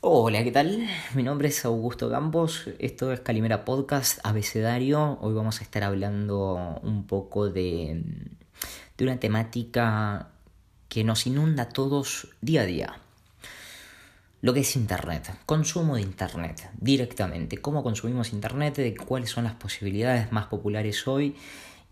Hola, ¿qué tal? Mi nombre es Augusto Campos, esto es Calimera Podcast Abecedario. Hoy vamos a estar hablando un poco de, de una temática que nos inunda a todos día a día. Lo que es Internet, consumo de Internet directamente, cómo consumimos Internet, cuáles son las posibilidades más populares hoy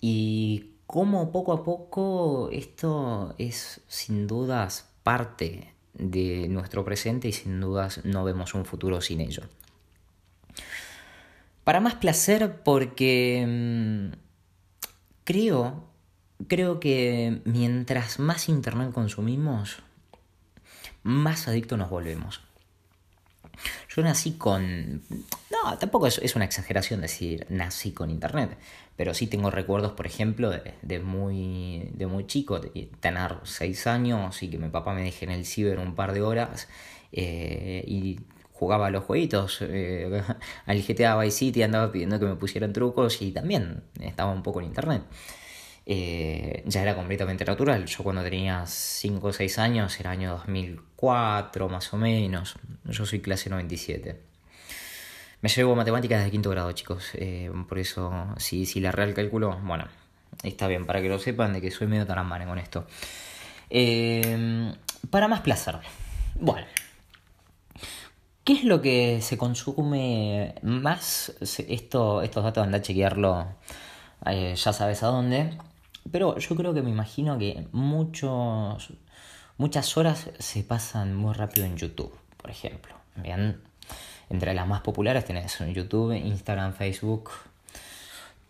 y cómo poco a poco esto es sin dudas parte de nuestro presente y sin dudas no vemos un futuro sin ello. Para más placer porque mm, creo, creo que mientras más internet consumimos, más adictos nos volvemos. Yo nací con... No, tampoco es, una exageración decir nací con internet, pero sí tengo recuerdos, por ejemplo, de, muy, de muy chico, de tener seis años y que mi papá me deje en el ciber un par de horas eh, y jugaba a los jueguitos, eh, al GTA Vice City andaba pidiendo que me pusieran trucos y también estaba un poco en internet. Eh, ya era completamente natural. Yo cuando tenía 5 o 6 años, era año 2004 más o menos. Yo soy clase 97. Me llevo matemáticas de quinto grado, chicos. Eh, por eso, si, si la real cálculo, bueno, está bien, para que lo sepan de que soy medio tarambane con esto. Eh, para más placer. Bueno. ¿Qué es lo que se consume más? Esto, estos datos anda a chequearlo, ya sabes a dónde. Pero yo creo que me imagino que muchos, muchas horas se pasan muy rápido en YouTube, por ejemplo. Entre las más populares tenés YouTube, Instagram, Facebook,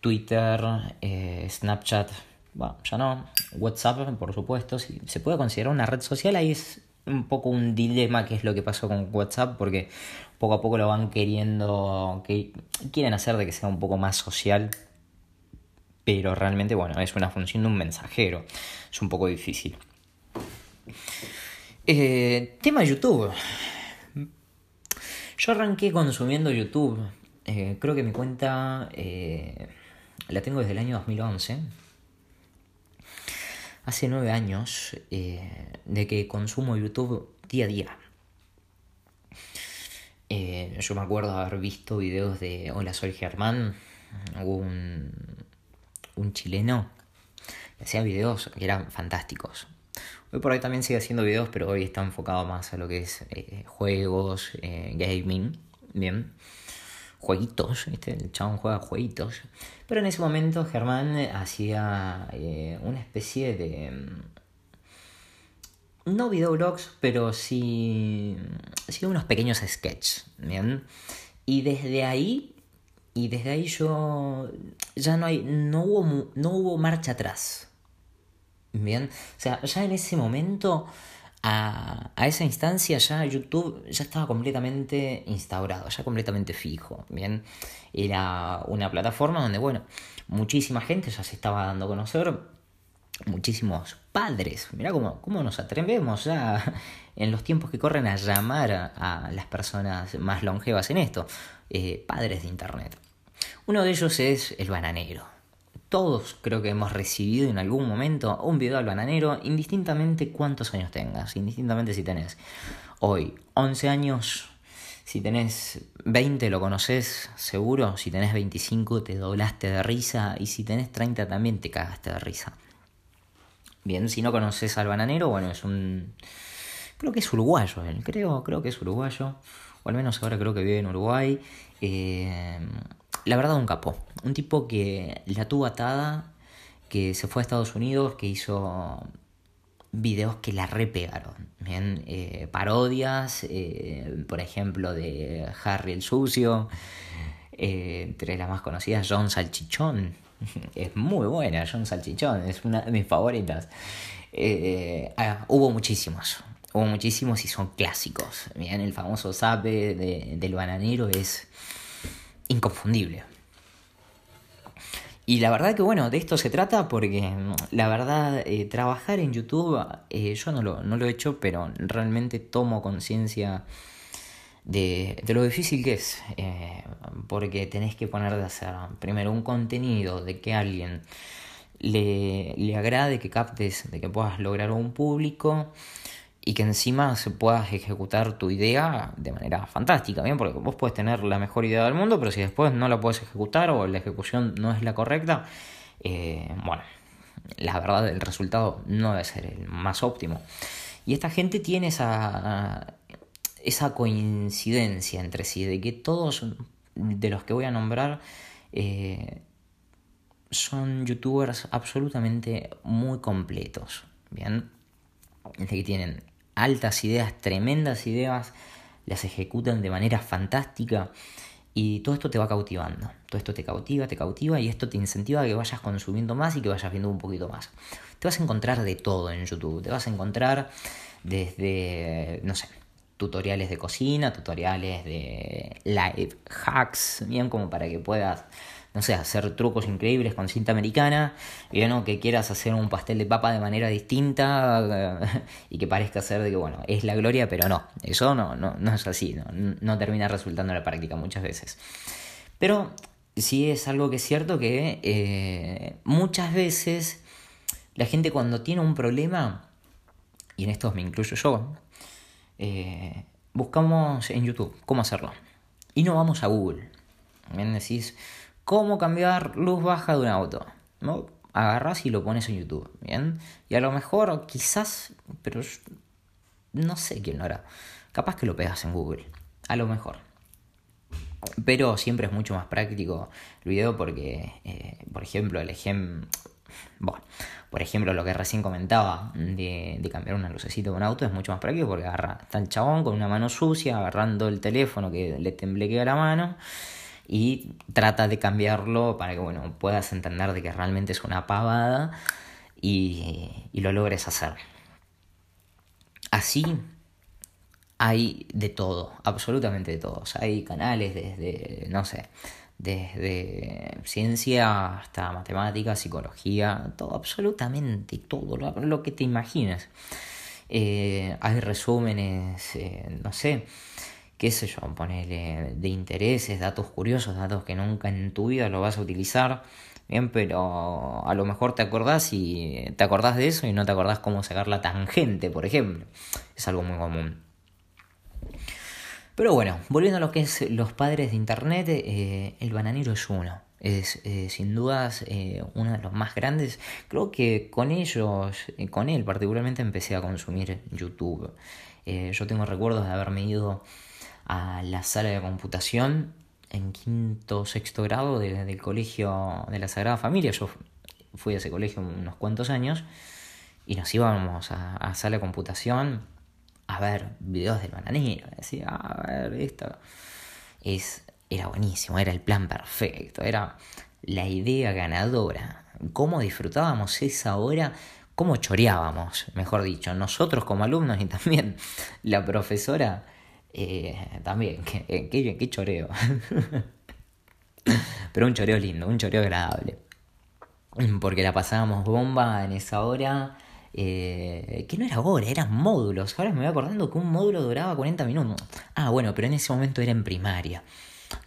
Twitter, eh, Snapchat, bueno, ya no, WhatsApp, por supuesto. Si se puede considerar una red social, ahí es un poco un dilema que es lo que pasó con WhatsApp, porque poco a poco lo van queriendo, que quieren hacer de que sea un poco más social pero realmente, bueno, es una función de un mensajero. Es un poco difícil. Eh, tema YouTube. Yo arranqué consumiendo YouTube. Eh, creo que mi cuenta eh, la tengo desde el año 2011. Hace nueve años de que consumo YouTube día a día. yo me acuerdo haber visto videos de Hola, soy Germán. Un, un chileno hacía videos que eran fantásticos. Hoy por hoy también sigue haciendo videos, pero hoy está enfocado más a lo que es eh, juegos, eh, gaming, bien. Jueguitos, el chabón juega jueguitos. Pero en ese momento Germán hacía eh, una especie de... Mm, no videoblogs, pero sí, sí unos pequeños sketches, ¿bien? Y desde ahí y desde ahí yo ya no hay, no hubo, no hubo marcha atrás. Bien, o sea, ya en ese momento, a, a, esa instancia, ya YouTube ya estaba completamente instaurado, ya completamente fijo. Bien, era una plataforma donde, bueno, muchísima gente ya se estaba dando a conocer, muchísimos padres. Mira cómo, cómo nos atrevemos ya en los tiempos que corren a llamar a, las personas más longevas en esto, eh, padres de Internet. Uno de ellos es el bananero. Todos creo que hemos recibido en algún momento un video al bananero, indistintamente cuántos años tengas, indistintamente si tenés hoy 11 años, si tenés 20 lo conoces seguro, si tenés 25 te doblaste de risa y si tenés 30 también te cagaste de risa. Bien, si no conoces al bananero, bueno, es un... Creo que es uruguayo, creo, creo que es uruguayo, o al menos ahora creo que vive en Uruguay. Eh, la verdad un capo, un tipo que la tuvo atada, que se fue a Estados Unidos, que hizo videos que la repegaron, bien, eh, parodias, eh, por ejemplo, de Harry el Sucio, eh, entre las más conocidas, John Salchichón, es muy buena John Salchichón, es una de mis favoritas. Ah, hubo muchísimos, hubo muchísimos y son clásicos, bien, el famoso sape del bananero es inconfundible. Y la verdad que bueno, de esto se trata porque la verdad eh, trabajar en YouTube eh, yo no lo, no lo he hecho, pero realmente tomo conciencia de, de, lo difícil que es. Eh, porque tenés que poner de hacer primero un contenido de que alguien le, le agrade, que captes, de que puedas lograr un público y que encima se puedas ejecutar tu idea de manera fantástica, ¿bien? Porque vos puedes tener la mejor idea del mundo, pero si después no la puedes ejecutar o la ejecución no es la correcta, eh, bueno, la verdad el resultado no debe ser el más óptimo. Y esta gente tiene esa, esa coincidencia entre sí, de que todos de los que voy a nombrar eh, son youtubers absolutamente muy completos, ¿bien? De que tienen altas ideas, tremendas ideas, las ejecutan de manera fantástica y todo esto te va cautivando. Todo esto te cautiva, te cautiva y esto te incentiva a que vayas consumiendo más y que vayas viendo un poquito más. Te vas a encontrar de todo en YouTube. Te vas a encontrar desde, no sé, tutoriales de cocina, tutoriales de live hacks, bien como para que puedas no sé, hacer trucos increíbles con cinta americana, y bueno, que quieras hacer un pastel de papa de manera distinta y que parezca ser de que, bueno, es la gloria, pero no, eso no, no, no es así, no, no termina resultando en la práctica muchas veces. Pero sí es algo que es cierto que eh, muchas veces la gente cuando tiene un problema, y en estos me incluyo yo, eh, buscamos en YouTube cómo hacerlo. Y no vamos a Google. Decís, cómo cambiar luz baja de un auto. ¿no? Agarras y lo pones en YouTube, ¿bien? Y a lo mejor, quizás, pero no sé quién lo hará. Capaz que lo pegas en Google, a lo mejor. Pero siempre es mucho más práctico el video porque, eh, por ejemplo, el ejemplo... Bueno, por ejemplo, lo que recién comentaba de, de, cambiar una lucecita de un auto es mucho más práctico porque agarra, está el chabón con una mano sucia agarrando el teléfono que le temblequea la mano y trata de cambiarlo para que bueno, puedas entender de que realmente es una pavada y, y lo logres hacer. Así hay de todo, absolutamente de todo. hay canales desde, no sé, desde ciencia hasta matemática, psicología, todo, absolutamente todo, lo, que te imagines. Eh, hay resúmenes, eh, no sé, qué sé yo, ponerle de intereses, datos curiosos, datos que nunca en tu vida lo vas a utilizar. Bien, pero a lo mejor te acordás y te acordás de eso y no te acordás cómo sacar la tangente, por ejemplo. Es algo muy común. Pero bueno, volviendo a lo que es los padres de Internet, eh, el bananero es uno. Es eh, sin dudas eh, uno de los más grandes. Creo que con ellos, con él particularmente, empecé a consumir YouTube. yo tengo recuerdos de haberme ido a la sala de computación en quinto sexto grado del colegio de la Sagrada Familia. Yo fui a ese colegio unos cuantos años y nos íbamos a, a sala de computación a ver videos del bananero. Decía, a ver, esto. Es, era buenísimo, era el plan perfecto, era la idea ganadora. Cómo disfrutábamos esa hora, cómo choreábamos, mejor dicho, nosotros como alumnos y también la profesora eh, también, qué, qué, choreo. Pero un choreo lindo, un choreo agradable. Porque la pasábamos bomba en esa hora. Eh, que no era hora, eran módulos. Ahora me voy acordando que un módulo duraba 40 minutos. Ah, bueno, pero en ese momento era en primaria.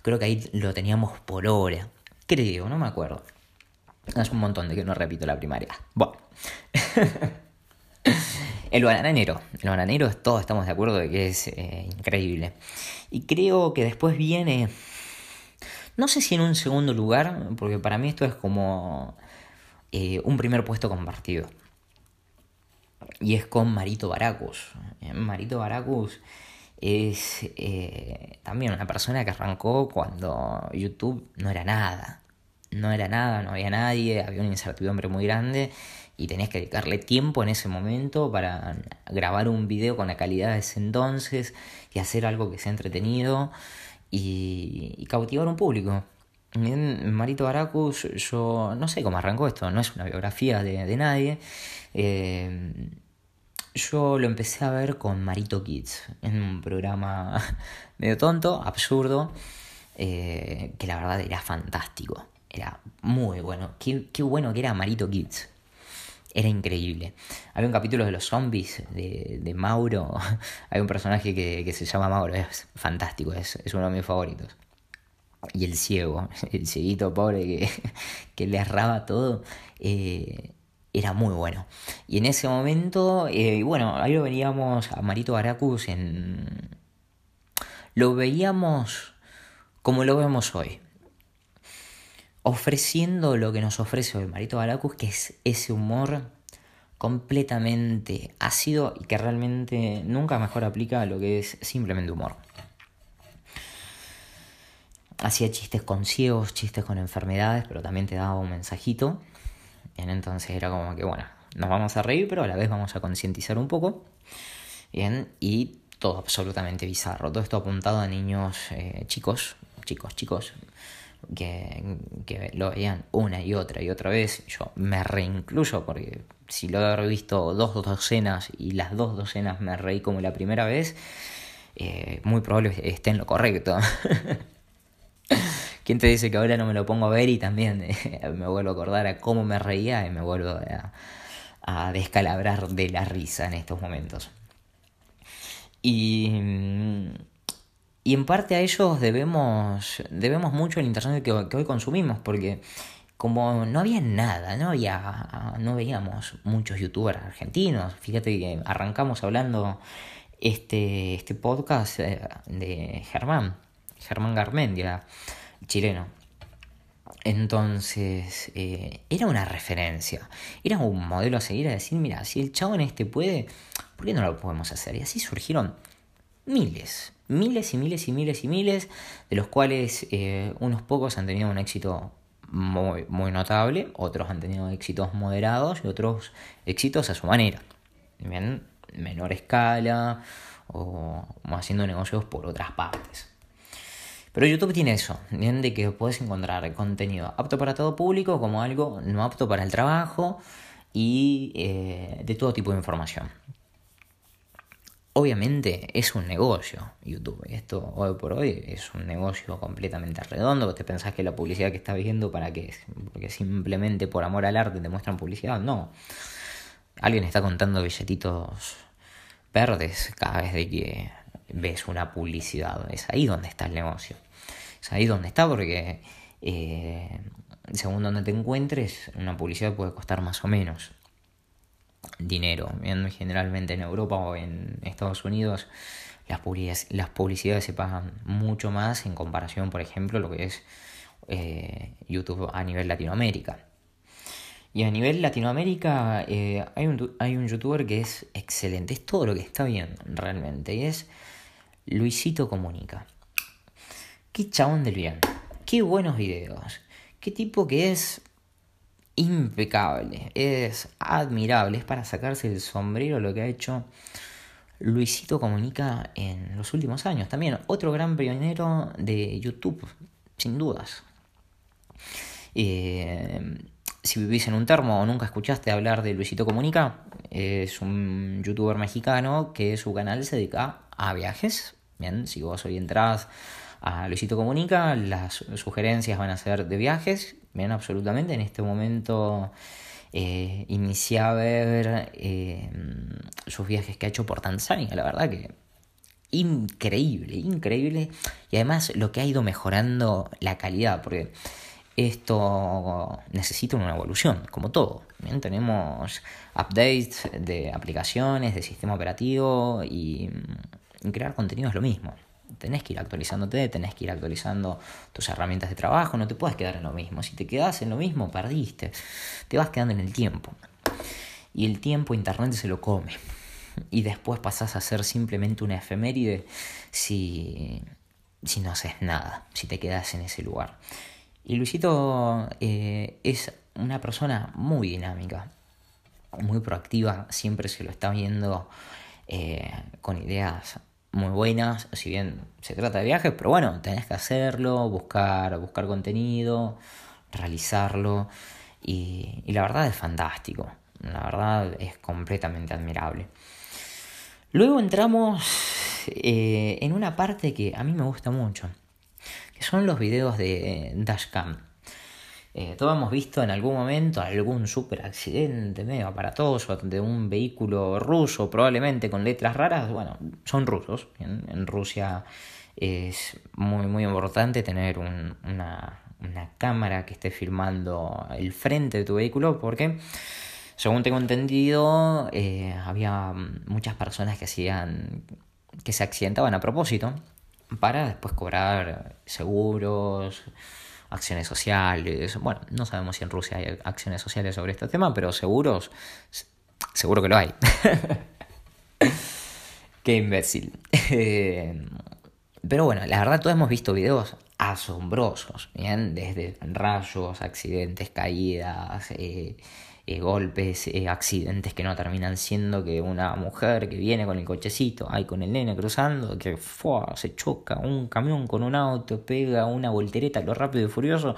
Creo que ahí lo teníamos por hora. Creo, no me acuerdo. Es un montón de que no repito la primaria. Bueno. El bananero. El bananero, todos estamos de acuerdo de que es eh, increíble. Y creo que después viene. No sé si en un segundo lugar, porque para mí esto es como eh, un primer puesto compartido. Y es con Marito Baracus. Eh, Marito Baracus es también una persona que arrancó cuando YouTube no era nada. No era nada, no había nadie, había una incertidumbre muy grande y tenés que dedicarle tiempo en ese momento para grabar un video con la calidad de ese entonces y hacer algo que sea entretenido y, cautivar un público. Marito Baracus, yo no sé cómo arrancó esto, no es una biografía de, nadie. Eh, yo lo empecé a ver con Marito Kids, en un programa medio tonto, absurdo, eh, que la verdad era fantástico. Era muy bueno. Qué, qué bueno que era Marito Kids. Era increíble. Había un capítulo de los zombies de, Mauro. Hay un personaje que, se llama Mauro. Es fantástico, es, uno de mis favoritos. Y el ciego, el cieguito pobre que, que le erraba todo. Eh, era muy bueno. Y en ese momento, eh, bueno, ahí lo veíamos a Marito Baracus. Lo veíamos como lo vemos hoy. Ofreciendo lo que nos ofrece hoy Marito Baracus, que es ese humor completamente ácido y que realmente nunca mejor aplica a lo que es simplemente humor. Hacía chistes con ciegos, chistes con enfermedades, pero también te daba un mensajito. Bien, entonces era como que, bueno, nos vamos a reír, pero a la vez vamos a concientizar un poco. Bien, y todo absolutamente bizarro. Todo esto apuntado a niños eh, chicos, chicos, chicos, que, que, lo veían una y otra y otra vez. Yo me reincluyo porque si lo he visto dos docenas y las dos docenas me reí como la primera vez, eh, muy probable esté en lo correcto. ¿Quién te dice que ahora no me lo pongo a ver y también eh, me vuelvo a acordar a cómo me reía y me vuelvo a, a descalabrar de la risa en estos momentos? Y, y en parte a ellos debemos, debemos mucho el internet que, hoy consumimos, porque como no había nada, no había, no veíamos muchos youtubers argentinos. Fíjate que arrancamos hablando este, este podcast eh, de Germán, Germán Garmendia, chileno. Entonces, eh, era una referencia, era un modelo a seguir, a decir, mira, si el chavo en este puede, ¿por qué no lo podemos hacer? Y así surgieron miles, miles y miles y miles y miles, de los cuales eh, unos pocos han tenido un éxito muy, muy notable, otros han tenido éxitos moderados y otros éxitos a su manera, bien, menor escala o haciendo negocios por otras partes. Pero YouTube tiene eso, bien, de que puedes encontrar contenido apto para todo público como algo no apto para el trabajo y eh, de todo tipo de información. Obviamente es un negocio YouTube. Esto hoy por hoy es un negocio completamente redondo. ¿Te pensás que la publicidad que estás viendo para qué? Porque simplemente por amor al arte te muestran publicidad. No. Alguien está contando billetitos verdes cada vez de que ves una publicidad. Es ahí donde está el negocio. Es ahí donde está porque eh, según donde te encuentres, una publicidad puede costar más o menos dinero. Generalmente en Europa o en Estados Unidos las publicidades, las publicidades se pagan mucho más en comparación, por ejemplo, lo que es eh, YouTube a nivel Latinoamérica. Y a nivel Latinoamérica eh, hay, un, hay un youtuber que es excelente, es todo lo que está bien realmente, y es Luisito Comunica. Qué chabón del bien, qué buenos videos, qué tipo que es impecable, es admirable, es para sacarse el sombrero lo que ha hecho Luisito Comunica en los últimos años. También otro gran pionero de YouTube, sin dudas. Eh, si vivís en un termo o nunca escuchaste hablar de Luisito Comunica, es un youtuber mexicano que su canal se dedica a viajes. Bien, si vos hoy entrás a Luisito Comunica, las sugerencias van a ser de viajes Bien, absolutamente. En este momento eh, a ver eh, sus viajes que ha hecho por Tanzania. La verdad que increíble, increíble. Y además lo que ha ido mejorando la calidad, porque esto necesita una evolución, como todo. Bien, tenemos updates de aplicaciones, de sistema operativo y crear contenido es lo mismo tenés que ir actualizándote, tenés que ir actualizando tus herramientas de trabajo, no te puedes quedar en lo mismo. Si te quedas en lo mismo, perdiste. Te vas quedando en el tiempo. Y el tiempo Internet se lo come. Y después pasás a ser simplemente una efeméride si, si no haces nada, si te quedas en ese lugar. Y Luisito eh, es una persona muy dinámica, muy proactiva, siempre se lo está viendo eh, con ideas muy buenas, si bien se trata de viajes, pero bueno, tenés que hacerlo, buscar, buscar contenido, realizarlo y, la verdad es fantástico, la verdad es completamente admirable. Luego entramos eh, en una parte que a mí me gusta mucho, que son los videos de Dashcam. Eh, todos hemos visto en algún momento algún super accidente medio aparatoso de un vehículo ruso, probablemente con letras raras. Bueno, son rusos. En, Rusia es muy, muy importante tener una, cámara que esté filmando el frente de tu vehículo porque Según tengo entendido, eh, había muchas personas que hacían que se accidentaban a propósito para después cobrar seguros, acciones sociales. Bueno, no sabemos si en Rusia hay acciones sociales sobre este tema, pero seguros, seguro que lo hay. Qué imbécil. Eh, pero bueno, la verdad todos hemos visto videos asombrosos. Desde rayos, accidentes, caídas, eh, eh, golpes, accidentes que no terminan siendo que una mujer que viene con el cochecito, ahí con el nene cruzando, que se choca un camión con un auto, pega una voltereta lo rápido y furioso.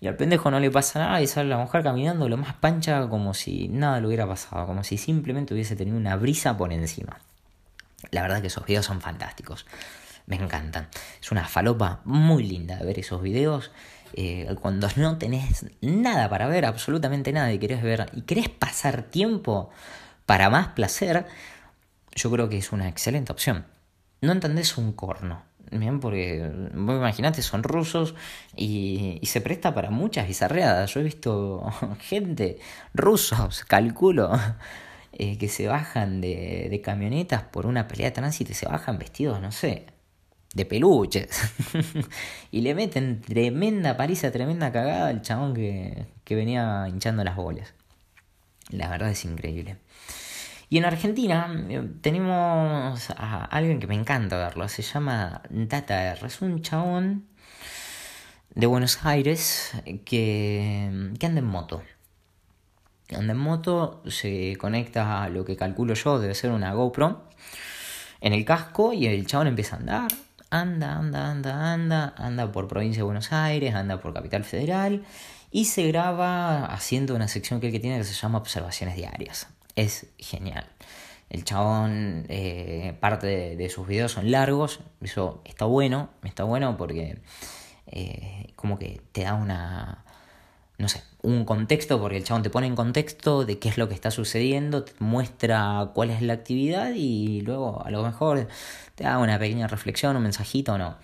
Y al pendejo no le pasa nada y sale la mujer caminando lo más pancha como si nada le hubiera pasado, como si simplemente hubiese tenido una brisa por encima. La verdad que esos videos son fantásticos. Me encantan. Es una falopa muy linda ver esos videos. Eh, cuando no tenés nada para ver, absolutamente nada, y querés ver, y querés pasar tiempo para más placer, yo creo que es una excelente opción. No entendés un corno. Bien, porque vos imaginate, son rusos y, se presta para muchas bizarreadas. Yo he visto gente, rusos, calculo, eh, que se bajan de, de, camionetas por una pelea de tránsito y se bajan vestidos, no sé, de peluches. y le meten tremenda paliza, tremenda cagada al chabón que, que venía hinchando las bolas. La verdad es increíble. Y en Argentina eh, tenemos a alguien que me encanta verlo, se llama Data R, es un chabón de Buenos Aires que, que anda en moto anda en moto, se conecta a lo que calculo yo, debe ser una GoPro, en el casco y el chabón empieza a andar. Anda, anda, anda, anda, anda por provincia de Buenos Aires, anda por Capital Federal y se graba haciendo una sección que él que tiene que se llama Observaciones Diarias. Es genial. El chabón, eh, parte de, sus videos son largos, eso está bueno, está bueno porque eh, como que te da una, no sé, un contexto, porque el chabón te pone en contexto de qué es lo que está sucediendo, te muestra cuál es la actividad y luego a lo mejor te da una pequeña reflexión, un mensajito o no.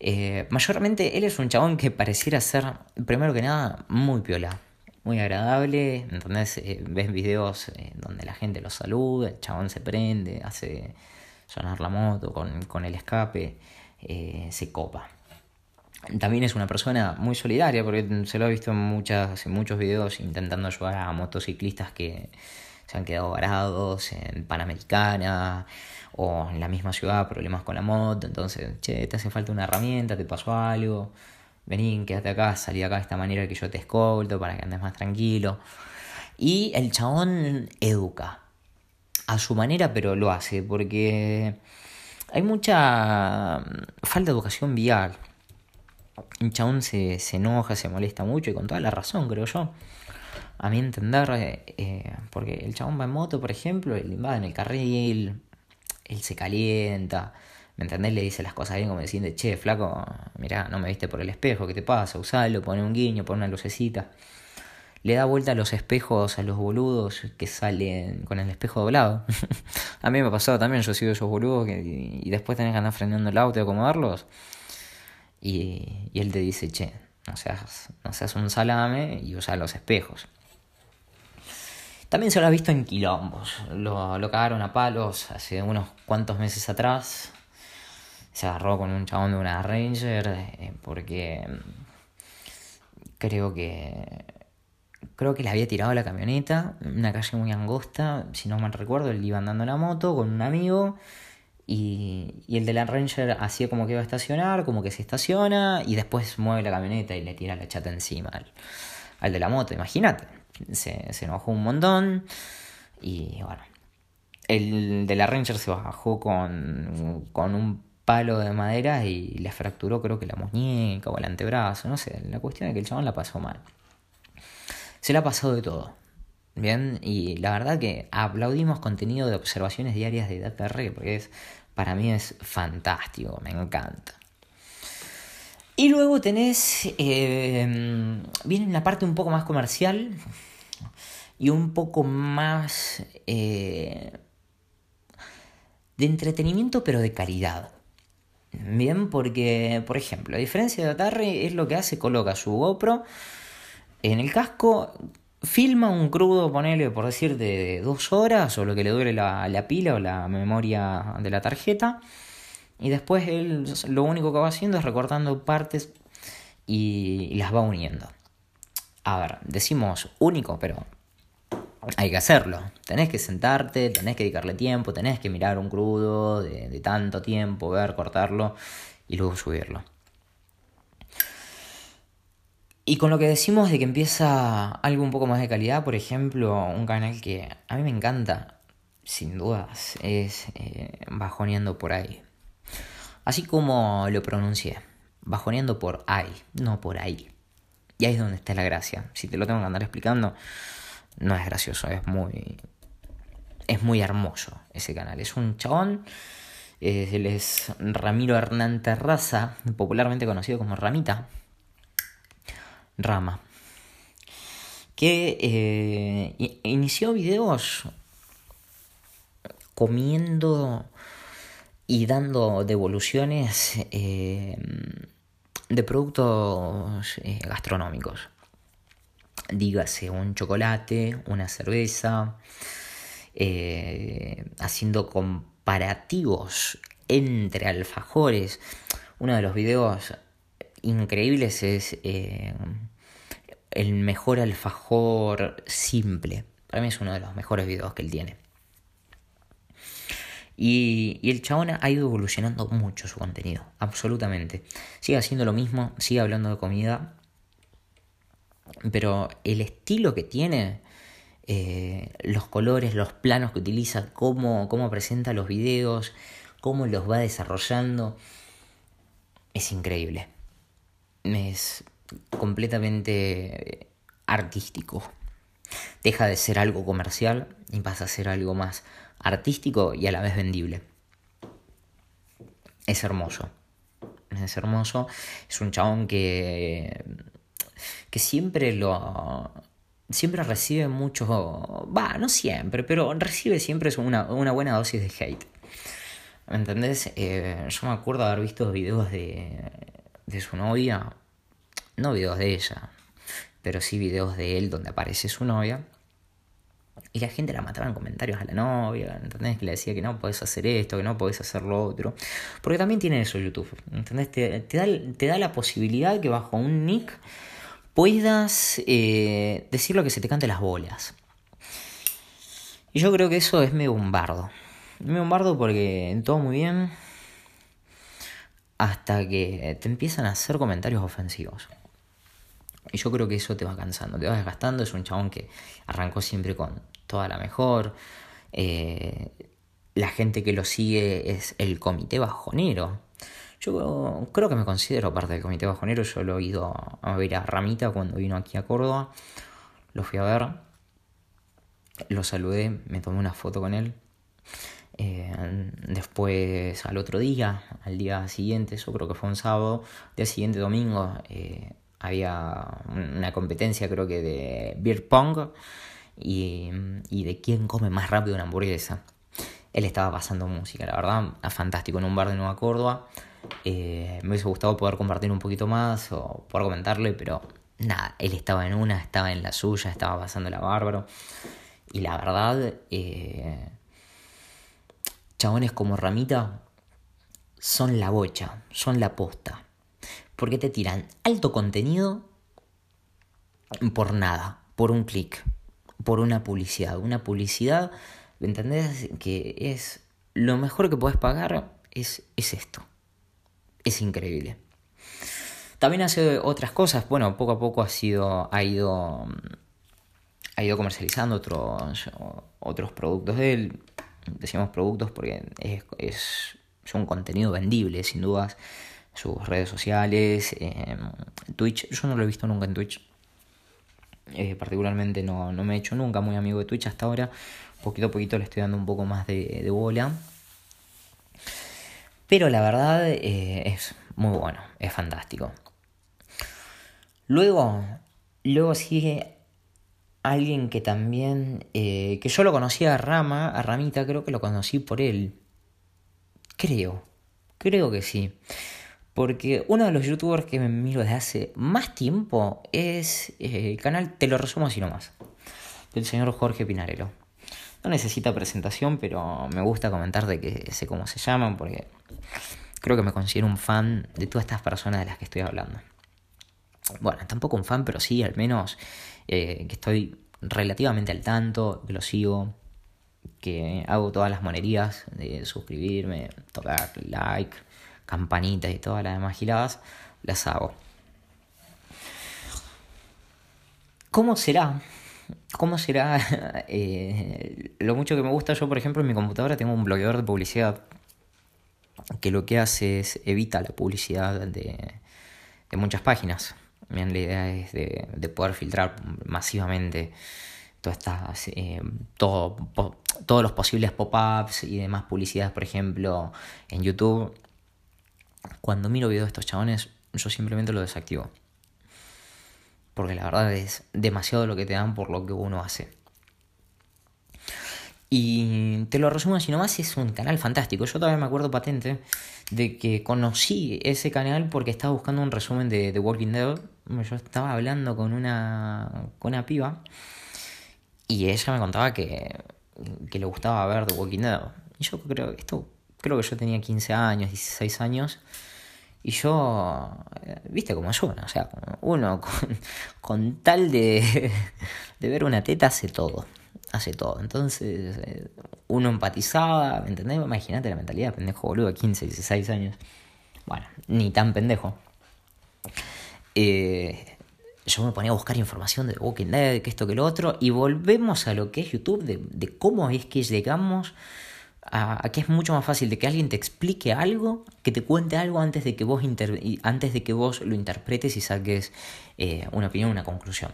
Eh, mayormente él es un chabón que pareciera ser, primero que nada, muy piola, muy agradable. Entonces eh, ves videos eh, donde la gente lo saluda, el chabón se prende, hace sonar la moto con, con el escape, se copa. También es una persona muy solidaria porque se lo he visto en, muchas, en muchos videos intentando ayudar a motociclistas que se han quedado varados en Panamericana o en la misma ciudad, problemas con la moto. Entonces, che, te hace falta una herramienta, te pasó algo, vení, quédate acá, salí acá de esta manera que yo te escolto para que andes más tranquilo. Y el chabón educa a su manera, pero lo hace porque hay mucha falta de educación vial un chabón se, enoja, se molesta mucho y con toda la razón, creo yo. A mi entender, eh, eh, porque el chabón va en moto, por ejemplo, él va en el carril, él se calienta, ¿me entendés? Le dice las cosas bien como diciendo, che, flaco, mirá, no me viste por el espejo, ¿qué te pasa? Usalo, pone un guiño, pone una lucecita. Le da vuelta a los espejos a los boludos que salen con el espejo doblado. a mí me ha pasado también, yo he sido esos boludos que, y después tenés que andar frenando el auto y acomodarlos. Y, él te dice, che, no seas, no seas un salame y usa los espejos. También se lo ha visto en quilombos. Lo, lo cagaron a palos hace unos cuantos meses atrás. Se agarró con un chabón de una Ranger eh, porque creo que creo que le había tirado la camioneta, una calle muy angosta, si no mal recuerdo, él iba andando en la moto con un amigo y, el de la Ranger hacía como que iba a estacionar, como que se estaciona y después mueve la camioneta y le tira la chata encima al, de la moto, imagínate. Se, se, enojó un montón y bueno. El de la Ranger se bajó con, con un palo de madera y le fracturó creo que la muñeca o el antebrazo, no sé. La cuestión es que el chabón la pasó mal. Se la pasado de todo. Bien, y la verdad que aplaudimos contenido de observaciones diarias de DataR porque es para mí es fantástico, me encanta. Y luego tenés, eh, viene la parte un poco más comercial y un poco más eh, de entretenimiento, pero de calidad. Bien, porque, por ejemplo, a diferencia de Atarre, es lo que hace, coloca su GoPro en el casco filma un crudo, ponele por decir, de dos horas o lo que le dure la, la pila o la memoria de la tarjeta. Y después él lo único que va haciendo es recortando partes y las va uniendo. A ver, decimos único, pero hay que hacerlo. Tenés que sentarte, tenés que dedicarle tiempo, tenés que mirar un crudo de, de tanto tiempo, ver, cortarlo y luego subirlo. Y con lo que decimos de que empieza algo un poco más de calidad, por ejemplo, un canal que a mí me encanta, sin dudas, es eh, Bajoneando por ahí. Así como lo pronuncié, Bajoneando por ahí, no por ahí. Y ahí es donde está la gracia. Si te lo tengo que andar explicando, no es gracioso, es muy. Es muy hermoso ese canal. Es un chabón. Eh, él es Ramiro Hernán Terraza, popularmente conocido como Ramita. Rama. Que eh, inició videos comiendo y dando devoluciones eh, de productos eh, gastronómicos. Dígase un chocolate, una cerveza, haciendo comparativos entre alfajores. Uno de los videos increíbles es el mejor alfajor simple. Para mí es uno de los mejores videos que él tiene. Y, el chabón ha ido evolucionando mucho su contenido, absolutamente. Sigue haciendo lo mismo, sigue hablando de comida, pero el estilo que tiene, eh, los colores, los planos que utiliza, cómo, cómo presenta los videos, cómo los va desarrollando, es increíble. Es completamente artístico. Deja de ser algo comercial y pasa a ser algo más artístico y a la vez vendible. Es hermoso. Es hermoso. Es un chabón que. que siempre lo. Siempre recibe mucho. Va, no siempre, pero recibe siempre una, una buena dosis de hate. ¿Me entendés? Eh, yo me acuerdo haber visto videos de, de su novia. No videos de ella, pero sí videos de él donde aparece su novia y la gente la mataba en comentarios a la novia, ¿entendés? Que le decía que no podés hacer esto, que no podés hacer lo otro. Porque también tiene eso YouTube, ¿entendés? Te, da, la posibilidad que bajo un nick puedas eh, decir lo que se te cante las bolas. Y yo creo que eso es medio bombardo. Medio bombardo porque todo muy bien hasta que te empiezan a hacer comentarios ofensivos. Y yo creo que eso te va cansando, te va desgastando. Es un chabón que arrancó siempre con toda la mejor. Eh, la gente que lo sigue es el comité bajonero. Yo creo que me considero parte del comité bajonero. Yo lo he ido a ver a Ramita cuando vino aquí a Córdoba. Lo fui a ver. Lo saludé, me tomé una foto con él. Eh, después al otro día, al día siguiente, yo creo que fue un sábado, día siguiente domingo, eh, había una competencia creo que de beer pong y, de quién come más rápido una hamburguesa. Él estaba pasando música, la verdad, fantástico en un bar de Nueva Córdoba. Eh, me hubiese gustado poder compartir un poquito más o poder comentarle, pero nada, él estaba en una, estaba en la suya, estaba pasando la bárbaro. Y la verdad, eh, chabones como Ramita son la bocha, son la posta. Porque te tiran alto contenido por nada, por un clic, por una publicidad. Una publicidad, ¿entendés? Que es lo mejor que puedes pagar es, es esto. Es increíble. También hace otras cosas. Bueno, poco a poco ha sido. ha ido. ha ido comercializando otros. otros productos de él. Decimos productos porque es, es, es un contenido vendible, sin dudas sus redes sociales, eh, Twitch, yo no lo he visto nunca en Twitch, eh, particularmente no, me he hecho nunca muy amigo de Twitch hasta ahora, poquito a poquito le estoy dando un poco más de, bola, pero la verdad eh, es muy bueno, es fantástico. Luego, luego sigue alguien que también, que yo lo conocía a Rama, a Ramita, creo que lo conocí por él. Creo, creo que sí. Porque uno de los youtubers que me miro desde hace más tiempo es eh, el canal Te lo resumo así nomás, del señor Jorge Pinarello. No necesita presentación, pero me gusta comentar de que sé cómo se llaman, porque creo que me considero un fan de todas estas personas de las que estoy hablando. Bueno, tampoco un fan, pero sí, al menos eh, que estoy relativamente al tanto, que lo sigo, que hago todas las monerías de suscribirme, tocar like, campanitas y todas las demás giladas, las hago. ¿Cómo será? ¿Cómo será eh, lo mucho que me gusta? Yo, por ejemplo, en mi computadora tengo un bloqueador de publicidad que lo que hace es evita la publicidad de, de muchas páginas. Bien, la idea es de, de poder filtrar masivamente todas estas, eh, todo, todos los posibles pop-ups y demás publicidades, por ejemplo, en YouTube. Cuando miro videos de estos chabones, yo simplemente lo desactivo. Porque la verdad es demasiado lo que te dan por lo que uno hace. Y te lo resumo así nomás, es un canal fantástico. Yo todavía me acuerdo patente de que conocí ese canal porque estaba buscando un resumen de The Walking Dead. Yo estaba hablando con una, con una piba y ella me contaba que, que le gustaba ver The Walking Dead. Y yo creo, esto, creo que yo tenía 15 años, 16 años. Y yo, eh, viste como yo, o sea, uno con, con tal de, de, ver una teta hace todo, hace todo. Entonces, eh, uno empatizaba, ¿me entendés? Imagínate la mentalidad de pendejo boludo, 15, 16 años. Bueno, ni tan pendejo. Eh, yo me ponía a buscar información de Walking Dead, que esto, que lo otro, y volvemos a lo que es YouTube, de, cómo es que llegamos a, que es mucho más fácil de que alguien te explique algo, que te cuente algo antes de que vos, antes de que vos lo interpretes y saques eh, una opinión, una conclusión.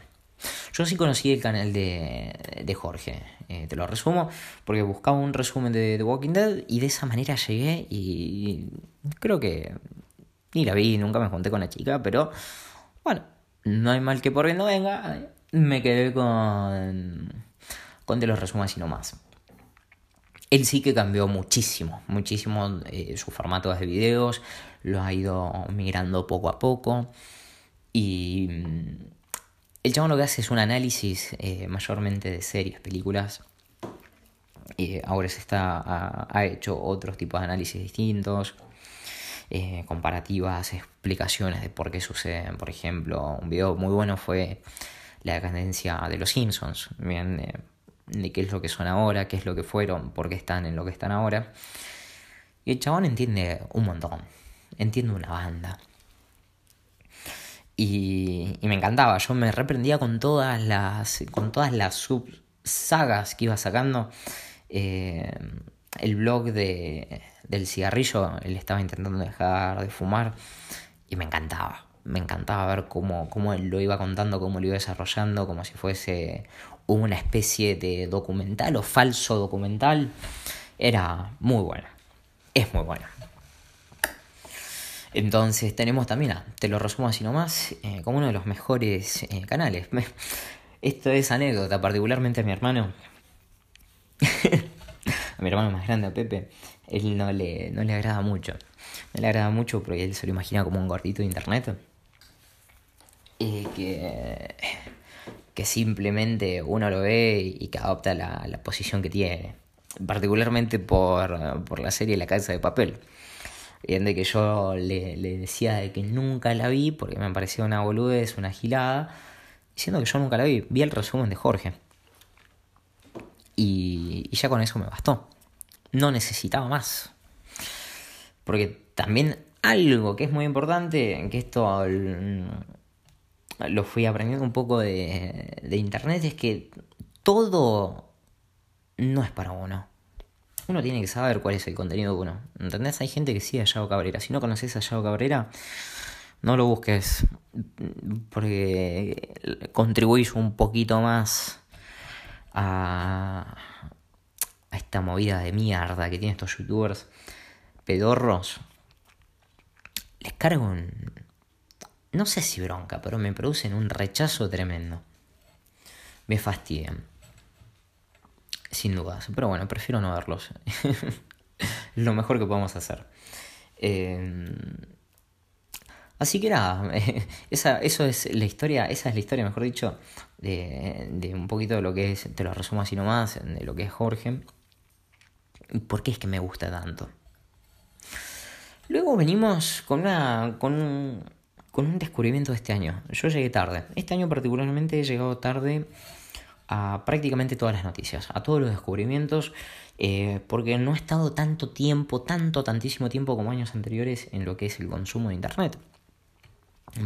Yo sí conocí el canal de, de Jorge, eh, te lo resumo, porque buscaba un resumen de The Walking Dead y de esa manera llegué y creo que ni la vi, nunca me junté con la chica, pero bueno, no hay mal que por bien no venga, me quedé con, con Te los resumo así nomás. Él sí que cambió muchísimo, muchísimo eh, su formato de videos, lo ha ido migrando poco a poco y mm, el chabón lo que hace es un análisis eh, mayormente de series, películas. y ahora se está, ha, hecho otros tipos de análisis distintos eh, comparativas, explicaciones de por qué suceden. Por ejemplo, un video muy bueno fue la decadencia de los Simpsons, bien, de qué es lo que son ahora, qué es lo que fueron, por qué están en lo que están ahora. Y el chabón entiende un montón, entiende una banda. Y, y, me encantaba, yo me reprendía con todas las, con todas las subsagas que iba sacando. Eh, el blog de, del cigarrillo, él estaba intentando dejar de fumar y me encantaba. Me encantaba ver cómo, cómo él lo iba contando, cómo lo iba desarrollando, como si fuese una especie de documental o falso documental. Era muy buena. Es muy buena. Entonces tenemos también, te lo resumo así nomás, eh, como uno de los mejores eh, canales. Esto es anécdota, particularmente a mi hermano. a mi hermano más grande, a Pepe, él no le, no le agrada mucho. No le agrada mucho porque él se lo imagina como un gordito de internet. Y que, que simplemente uno lo ve y que adopta la, la posición que tiene. Particularmente por, por la serie La Casa de Papel. Y que yo le, le, decía de que nunca la vi porque me parecía una boludez, una gilada. Diciendo que yo nunca la vi. Vi el resumen de Jorge. Y, ya con eso me bastó. No necesitaba más. Porque también algo que es muy importante, que esto lo fui aprendiendo un poco de, de internet, es que todo no es para uno. Uno tiene que saber cuál es el contenido de uno. ¿Entendés? Hay gente que sigue a Yago Cabrera. Si no conoces a Yago Cabrera, no lo busques. Porque contribuís un poquito más a, esta movida de mierda que tienen estos youtubers pedorros, les cargo un... No sé si bronca, pero me producen un rechazo tremendo. Me fastidian. Sin dudas. Pero bueno, prefiero no verlos. lo mejor que podemos hacer. Eh, Así que nada, esa, eso es la historia, esa es la historia, mejor dicho, de, de un poquito de lo que es, te lo resumo así nomás, de lo que es Jorge. ¿Y por qué es que me gusta tanto? Luego venimos con, una, con, un, con un descubrimiento de este año. Yo llegué tarde. Este año particularmente he llegado tarde a prácticamente todas las noticias, a todos los descubrimientos, eh, porque no he estado tanto tiempo, tanto, tantísimo tiempo como años anteriores en lo que es el consumo de Internet.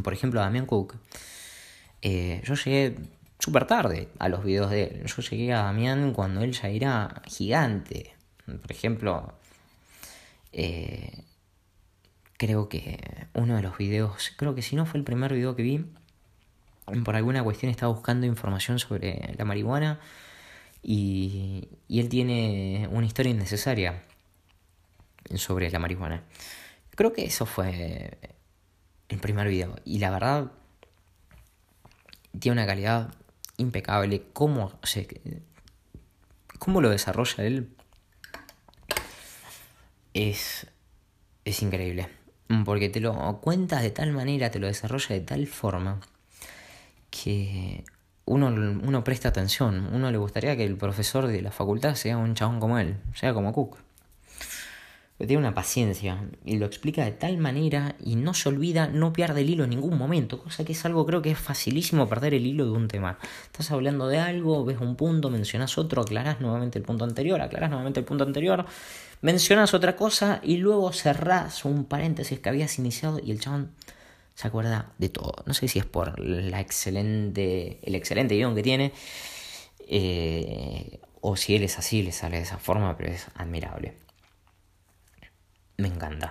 Por ejemplo, Damián Cook. Eh, yo llegué súper tarde a los videos de él. Yo llegué a Damián cuando él ya era gigante. Por ejemplo, eh, creo que uno de los videos, creo que si no fue el primer video que vi, por alguna cuestión estaba buscando información sobre la marihuana y, él tiene una historia innecesaria sobre la marihuana. Creo que eso fue el primer video y la verdad tiene una calidad impecable. ¿Cómo, se, cómo lo desarrolla él? Es, es increíble. Porque te lo cuentas de tal manera, te lo desarrolla de tal forma que uno, uno presta atención. Uno le gustaría que el profesor de la facultad sea un chabón como él, sea como Cook tiene una paciencia y lo explica de tal manera y no se olvida, no pierde el hilo en ningún momento, cosa que es algo creo que es facilísimo perder el hilo de un tema. Estás hablando de algo, ves un punto, mencionas otro, aclarás nuevamente el punto anterior, aclarás nuevamente el punto anterior, mencionas otra cosa y luego cerrás un paréntesis que habías iniciado y el chabón se acuerda de todo. No sé si es por la excelente, el excelente guion que tiene eh, o si él es así, le sale de esa forma, pero es admirable me encanta.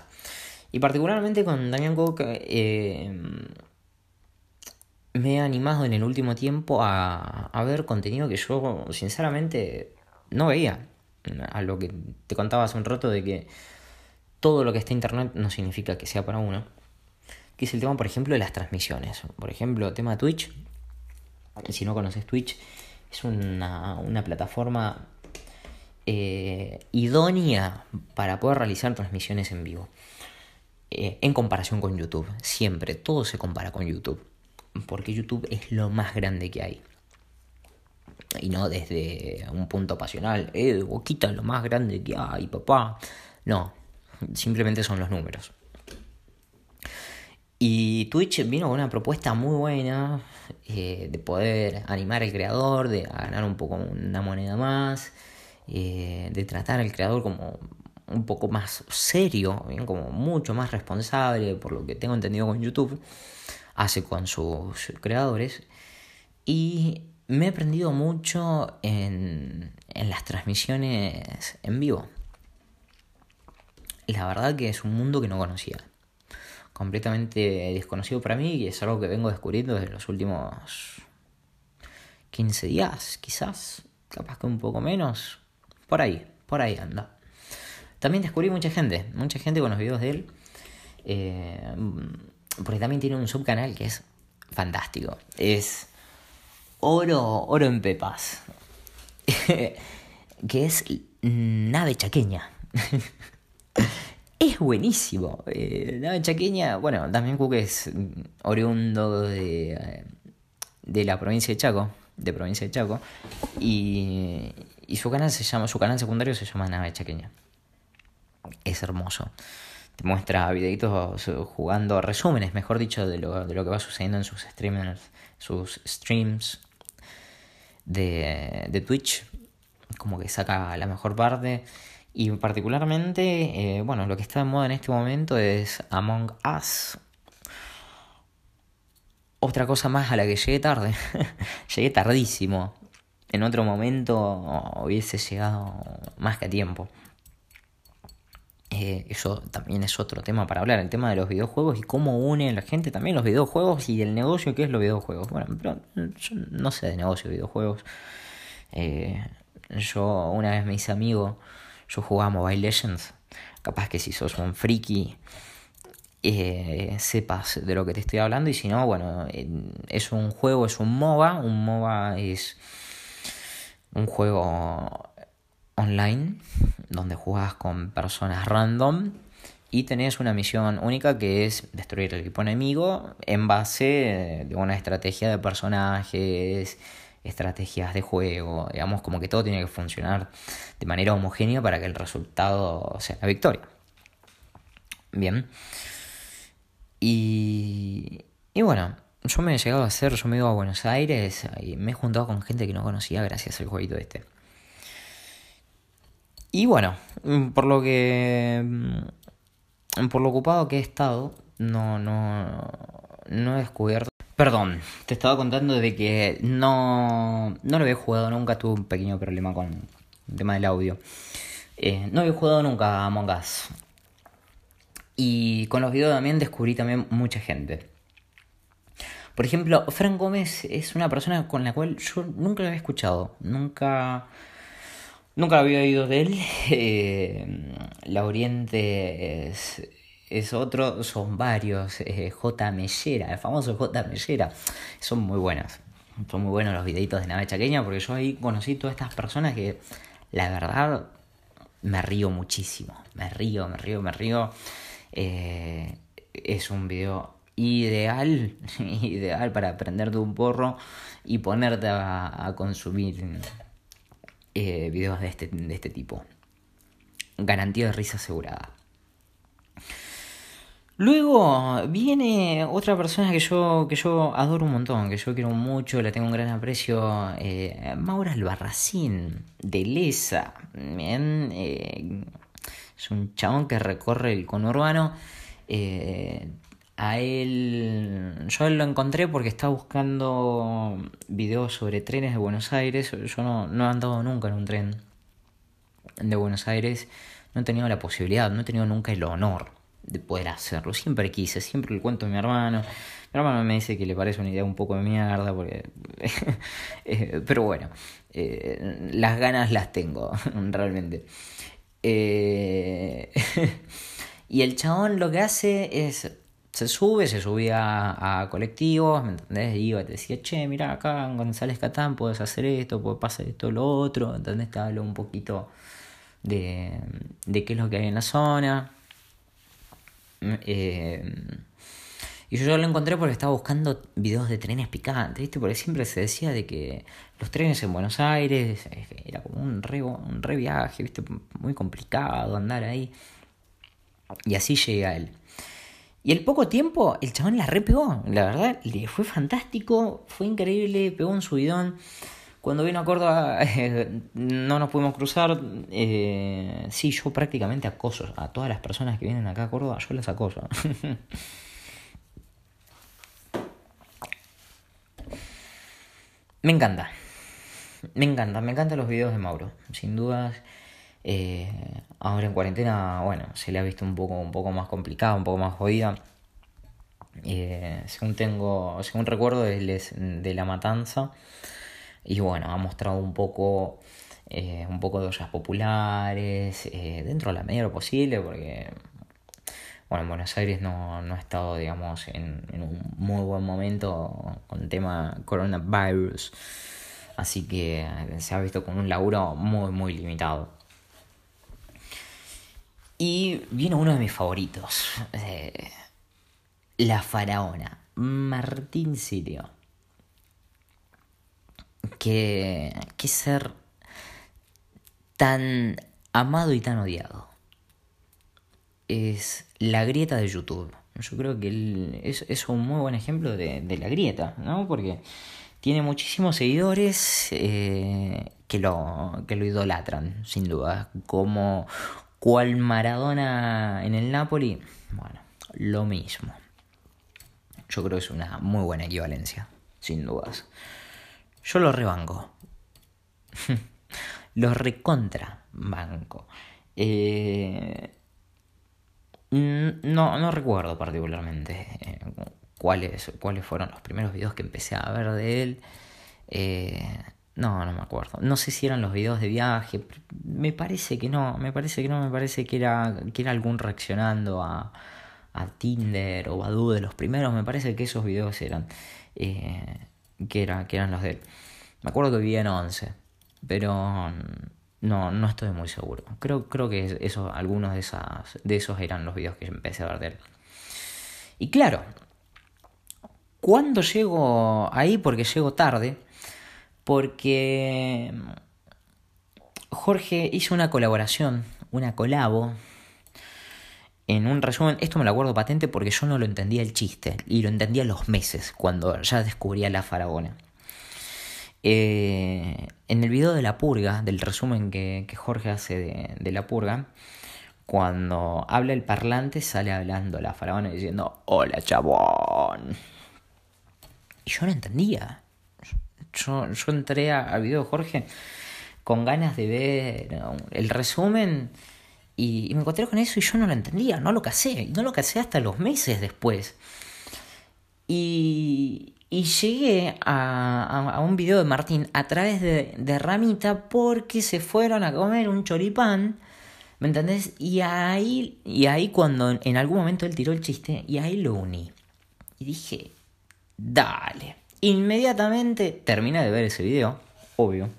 Y particularmente con Damian Cook eh, me he animado en el último tiempo a, ver contenido que yo sinceramente no veía. A lo que te contaba hace un rato de que todo lo que está en internet no significa que sea para uno. Que es el tema, por ejemplo, de las transmisiones. Por ejemplo, tema Twitch. Si no conoces Twitch, es una, una plataforma eh, idónea para poder realizar transmisiones en vivo. Eh, en comparación con YouTube. Siempre, todo se compara con YouTube. Porque YouTube es lo más grande que hay. Y no desde un punto pasional. Eh, Boquita lo más grande que hay, papá. No, simplemente son los números. Y Twitch vino con una propuesta muy buena eh, de poder animar al creador, de ganar un poco una moneda más, eh, de tratar al creador como un poco más serio, como mucho más responsable, por lo que tengo entendido con YouTube, hace con sus creadores. Y me he aprendido mucho en, en las transmisiones en vivo. La verdad que es un mundo que no conocía. Completamente desconocido para mí y es algo que vengo descubriendo desde los últimos 15 días, quizás, capaz que un poco menos, por ahí, por ahí anda. También descubrí mucha gente, mucha gente con los videos de él. Eh, porque también tiene un subcanal que es fantástico. Es oro, oro en pepas. que es nave chaqueña. es buenísimo. Eh, nave chaqueña, bueno, también Cook es oriundo de, eh, de la provincia de Chaco, de provincia de Chaco, y, y su canal se llama, su canal secundario se llama Nave Chaqueña. Es hermoso. Te muestra videitos jugando, resúmenes, mejor dicho, de lo, de lo que va sucediendo en sus streamers, sus streams de, de Twitch. Como que saca la mejor parte. Y particularmente, eh, bueno, lo que está de moda en este momento es Among Us. Otra cosa más a la que llegué tarde. llegué tardísimo en otro momento hubiese llegado más que a tiempo. Eh, eso también es otro tema para hablar, el tema de los videojuegos y cómo une la gente también los videojuegos y el negocio que es los videojuegos. Bueno, pero yo no sé de negocio de videojuegos. Eh, yo una vez me hice amigo, yo jugaba Mobile Legends. Capaz que si sos un friki eh, sepas de lo que te estoy hablando y si no, bueno, es un juego, es un MOBA. Un MOBA es un juego online donde juegas con personas random y tenés una misión única que es destruir el equipo enemigo en base de una estrategia de personajes, estrategias de juego, digamos como que todo tiene que funcionar de manera homogénea para que el resultado sea la victoria. Bien. Y, y bueno, yo me he llegado a hacer, yo me he ido a Buenos Aires y me he juntado con gente que no conocía gracias al jueguito este. Y bueno, por lo que por lo ocupado que he estado, no, no, no he descubierto. Perdón, te estaba contando de que no, no lo había jugado nunca, tuve un pequeño problema con el tema del audio. Eh, no había jugado nunca a Among Us. Y con los videos también descubrí también mucha gente. Por ejemplo, Frank Gómez es una persona con la cual yo nunca lo había escuchado. Nunca. Nunca había oído de él. Eh, la Oriente es, es, otro, son varios. Eh, J. Mellera, el famoso J. Mellera. Son muy buenos. Son muy buenos los videitos de nave chaqueña porque yo ahí conocí todas estas personas que la verdad me río muchísimo. Me río, me río, me río. Eh, es un video ideal, ideal para prenderte un porro y ponerte a, consumir eh, videos de este, de este tipo. Garantía de risa asegurada. Luego viene otra persona que yo, que yo adoro un montón, que yo quiero mucho, le tengo un gran aprecio, eh, Maura Albarracín, de Lesa. Eh, es un chabón que recorre el conurbano. Eh, a él, yo lo encontré porque estaba buscando videos sobre trenes de Buenos Aires. Yo no, no he andado nunca en un tren de Buenos Aires. No he tenido la posibilidad, no he tenido nunca el honor de poder hacerlo. Siempre quise, siempre le cuento a mi hermano. Mi hermano me dice que le parece una idea un poco de mierda, porque... Eh, pero bueno, eh, las ganas las tengo, realmente. Eh, y el chabón lo que hace es se sube, se subía a, colectivos, ¿me entendés? Iba, te decía, che, mira acá en González Catán puedes hacer esto, puede pasar esto, lo otro, ¿entendés? Te hablo un poquito de, de qué es lo que hay en la zona. Eh, y yo lo encontré porque estaba buscando videos de trenes picantes, ¿viste? Porque siempre se decía de que los trenes en Buenos Aires era como un re, un re viaje, ¿viste? Muy complicado andar ahí. Y así llegué a él. Y el poco tiempo, el chabón la repegó, la verdad, le fue fantástico, fue increíble, pegó un subidón. Cuando vino a Córdoba no nos pudimos cruzar. Eh, sí, yo prácticamente acoso a todas las personas que vienen acá a Córdoba, yo las acoso. me encanta. Me encanta, me encantan los videos de Mauro, sin dudas. Eh, ahora en cuarentena, bueno, se le ha visto un poco, un poco más complicado, un poco más jodida. Eh, según tengo, según recuerdo, es de la matanza. Y bueno, ha mostrado un poco, eh, un poco de ollas populares, dentro de la medida de lo posible, porque bueno, en Buenos Aires no, no ha estado, digamos, en, en, un muy buen momento con el tema coronavirus. Así que se ha visto con un laburo muy, muy limitado. Y viene uno de mis favoritos. Eh, la faraona. Martín Sirio. Que, que ser tan amado y tan odiado. Es la grieta de YouTube. Yo creo que él es, es un muy buen ejemplo de, de, la grieta, ¿no? Porque tiene muchísimos seguidores eh, que, lo, que lo idolatran, sin duda. Como, ¿Cuál Maradona en el Napoli? Bueno, lo mismo. Yo creo que es una muy buena equivalencia, sin dudas. Yo lo rebanco. lo recontra banco. Eh, no, no recuerdo particularmente eh, cuáles, cuáles fueron los primeros videos que empecé a ver de él. Eh, no, no me acuerdo. No sé si eran los videos de viaje. Me parece que no. Me parece que no. Me parece que era, que era algún reaccionando a, a Tinder o Badoo de los primeros. Me parece que esos videos eran. Eh, que, era, que eran los de él. Me acuerdo que vivía en 11. Pero. No, no estoy muy seguro. Creo, creo que eso, algunos de, esas, de esos eran los videos que empecé a ver de él. Y claro, cuando llego ahí, porque llego tarde, porque Jorge hizo una colaboración, una colabo, en un resumen, esto me lo acuerdo patente porque yo no lo entendía el chiste, y lo entendía los meses, cuando ya descubría la faraona. Eh, en el video de la purga, del resumen que, Jorge hace de, la purga, cuando habla el parlante sale hablando la faraona diciendo, hola chabón. Y yo no entendía. Yo, entré al video de Jorge con ganas de ver el resumen y, me encontré con eso y yo no lo entendía, no lo casé, no lo casé hasta los meses después. Y, y llegué a, un video de Martín a través de, Ramita porque se fueron a comer un choripán. ¿Me entendés? Y ahí, y ahí cuando en algún momento él tiró el chiste, y ahí lo uní. Y dije, dale. Inmediatamente terminé de ver ese video, obvio.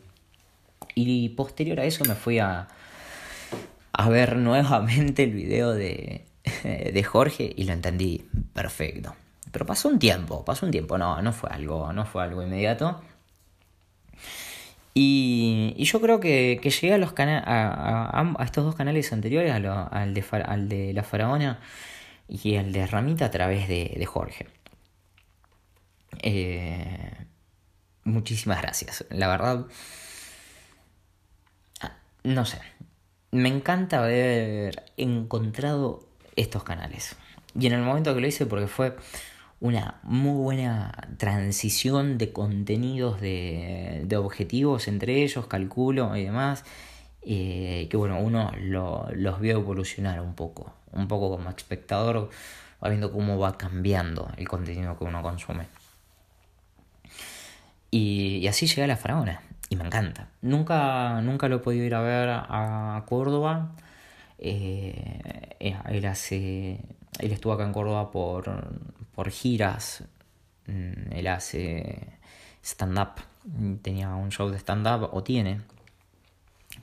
Y posterior a eso me fui a, a ver nuevamente el video de, de Jorge y lo entendí perfecto. Pero pasó un tiempo, pasó un tiempo, no, no fue algo, no fue algo inmediato. Y, y yo creo que, que llegué a, los a, a, estos dos canales anteriores, al, de, al de La Faraona y al de Ramita a través de, de Jorge. Eh, muchísimas gracias. La verdad, ah, no sé. Me encanta haber encontrado estos canales. Y en el momento que lo hice, porque fue una muy buena transición de contenidos, de, de objetivos entre ellos, calculo y demás. Eh, que bueno, uno los vio evolucionar un poco, un poco como espectador, viendo cómo va cambiando el contenido que uno consume. Y, así llega la faraona, y me encanta. Nunca, nunca lo he podido ir a ver a Córdoba. Eh, él hace. Él estuvo acá en Córdoba por, por giras. Mm, él hace stand-up. Tenía un show de stand-up, o tiene.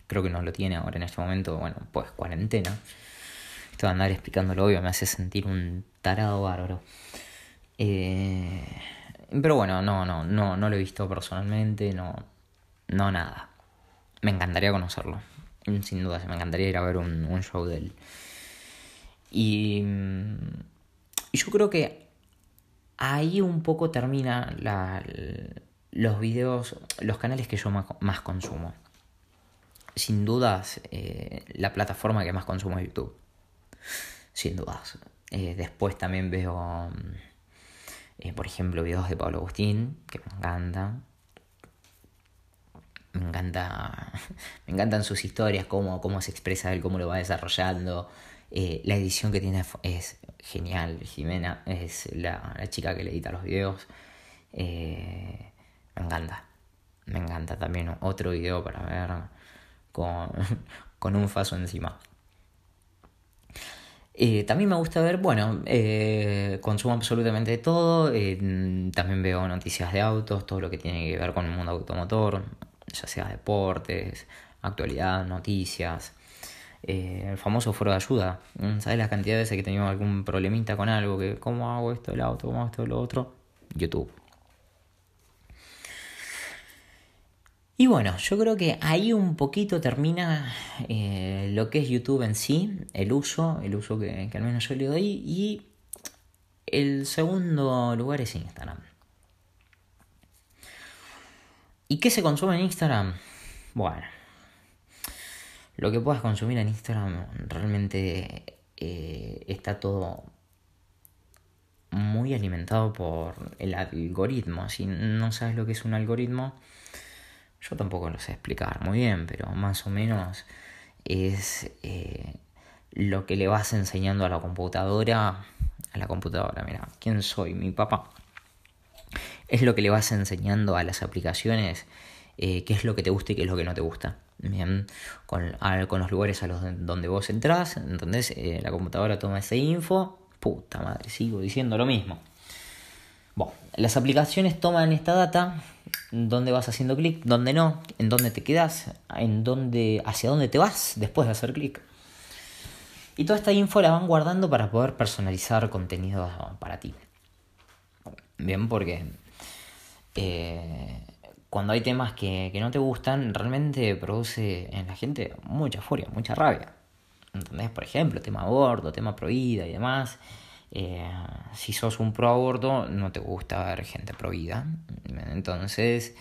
Creo que no lo tiene ahora en este momento. Bueno, pues cuarentena. Esto de andar explicándolo obvio me hace sentir un tarado bárbaro. Eh, pero bueno, no, no, no, no lo he visto personalmente, no, no nada. Me encantaría conocerlo. Sin duda, me encantaría ir a ver un, un show de él. Y, y yo creo que ahí un poco termina la, los videos, los canales que yo más, consumo. Sin dudas, eh, la plataforma que más consumo es YouTube. Sin dudas. Eh, después también veo, eh, por ejemplo, videos de Pablo Agustín, que me encantan. Me encanta. Me encantan sus historias, cómo, cómo se expresa él, cómo lo va desarrollando. la edición que tiene es genial. Jimena es la, chica que le edita los videos. Eh, me encanta. Me encanta también otro video para ver con, con un faso encima. Eh, también me gusta ver, bueno, eh, consumo absolutamente todo. también veo noticias de autos, todo lo que tiene que ver con el mundo automotor, ya sea deportes, actualidad, noticias. Eh, el famoso foro de ayuda. Mm, ¿Sabes la cantidad de veces que tenido algún problemita con algo? Que, ¿Cómo hago esto del auto? ¿Cómo hago esto lo otro? YouTube. Y bueno, yo creo que ahí un poquito termina eh, lo que es YouTube en sí, el uso, el uso que, al menos yo le doy. Y el segundo lugar es Instagram. ¿Y qué se consume en Instagram? Bueno, lo que puedas consumir en Instagram realmente eh, está todo muy alimentado por el algoritmo. Si no sabes lo que es un algoritmo, yo tampoco lo sé explicar muy bien, pero más o menos es eh, lo que le vas enseñando a la computadora. A la computadora, mira, ¿quién soy? Mi papá. Es lo que le vas enseñando a las aplicaciones eh, qué es lo que te gusta y qué es lo que no te gusta. Bien, con, con los lugares a los donde vos entrás, entonces eh, la computadora toma esa info, puta madre, sigo diciendo lo mismo. Bueno, las aplicaciones toman esta data, dónde vas haciendo clic, dónde no, en dónde te quedas, en dónde, hacia dónde te vas después de hacer clic. Y toda esta info la van guardando para poder personalizar contenido para ti. Bien, porque eh, cuando hay temas que, que, no te gustan, realmente produce en la gente mucha furia, mucha rabia. ¿Entendés? Por ejemplo, tema aborto, tema prohibida y demás. Eh, si sos un pro aborto, no te gusta ver gente prohibida. Entonces,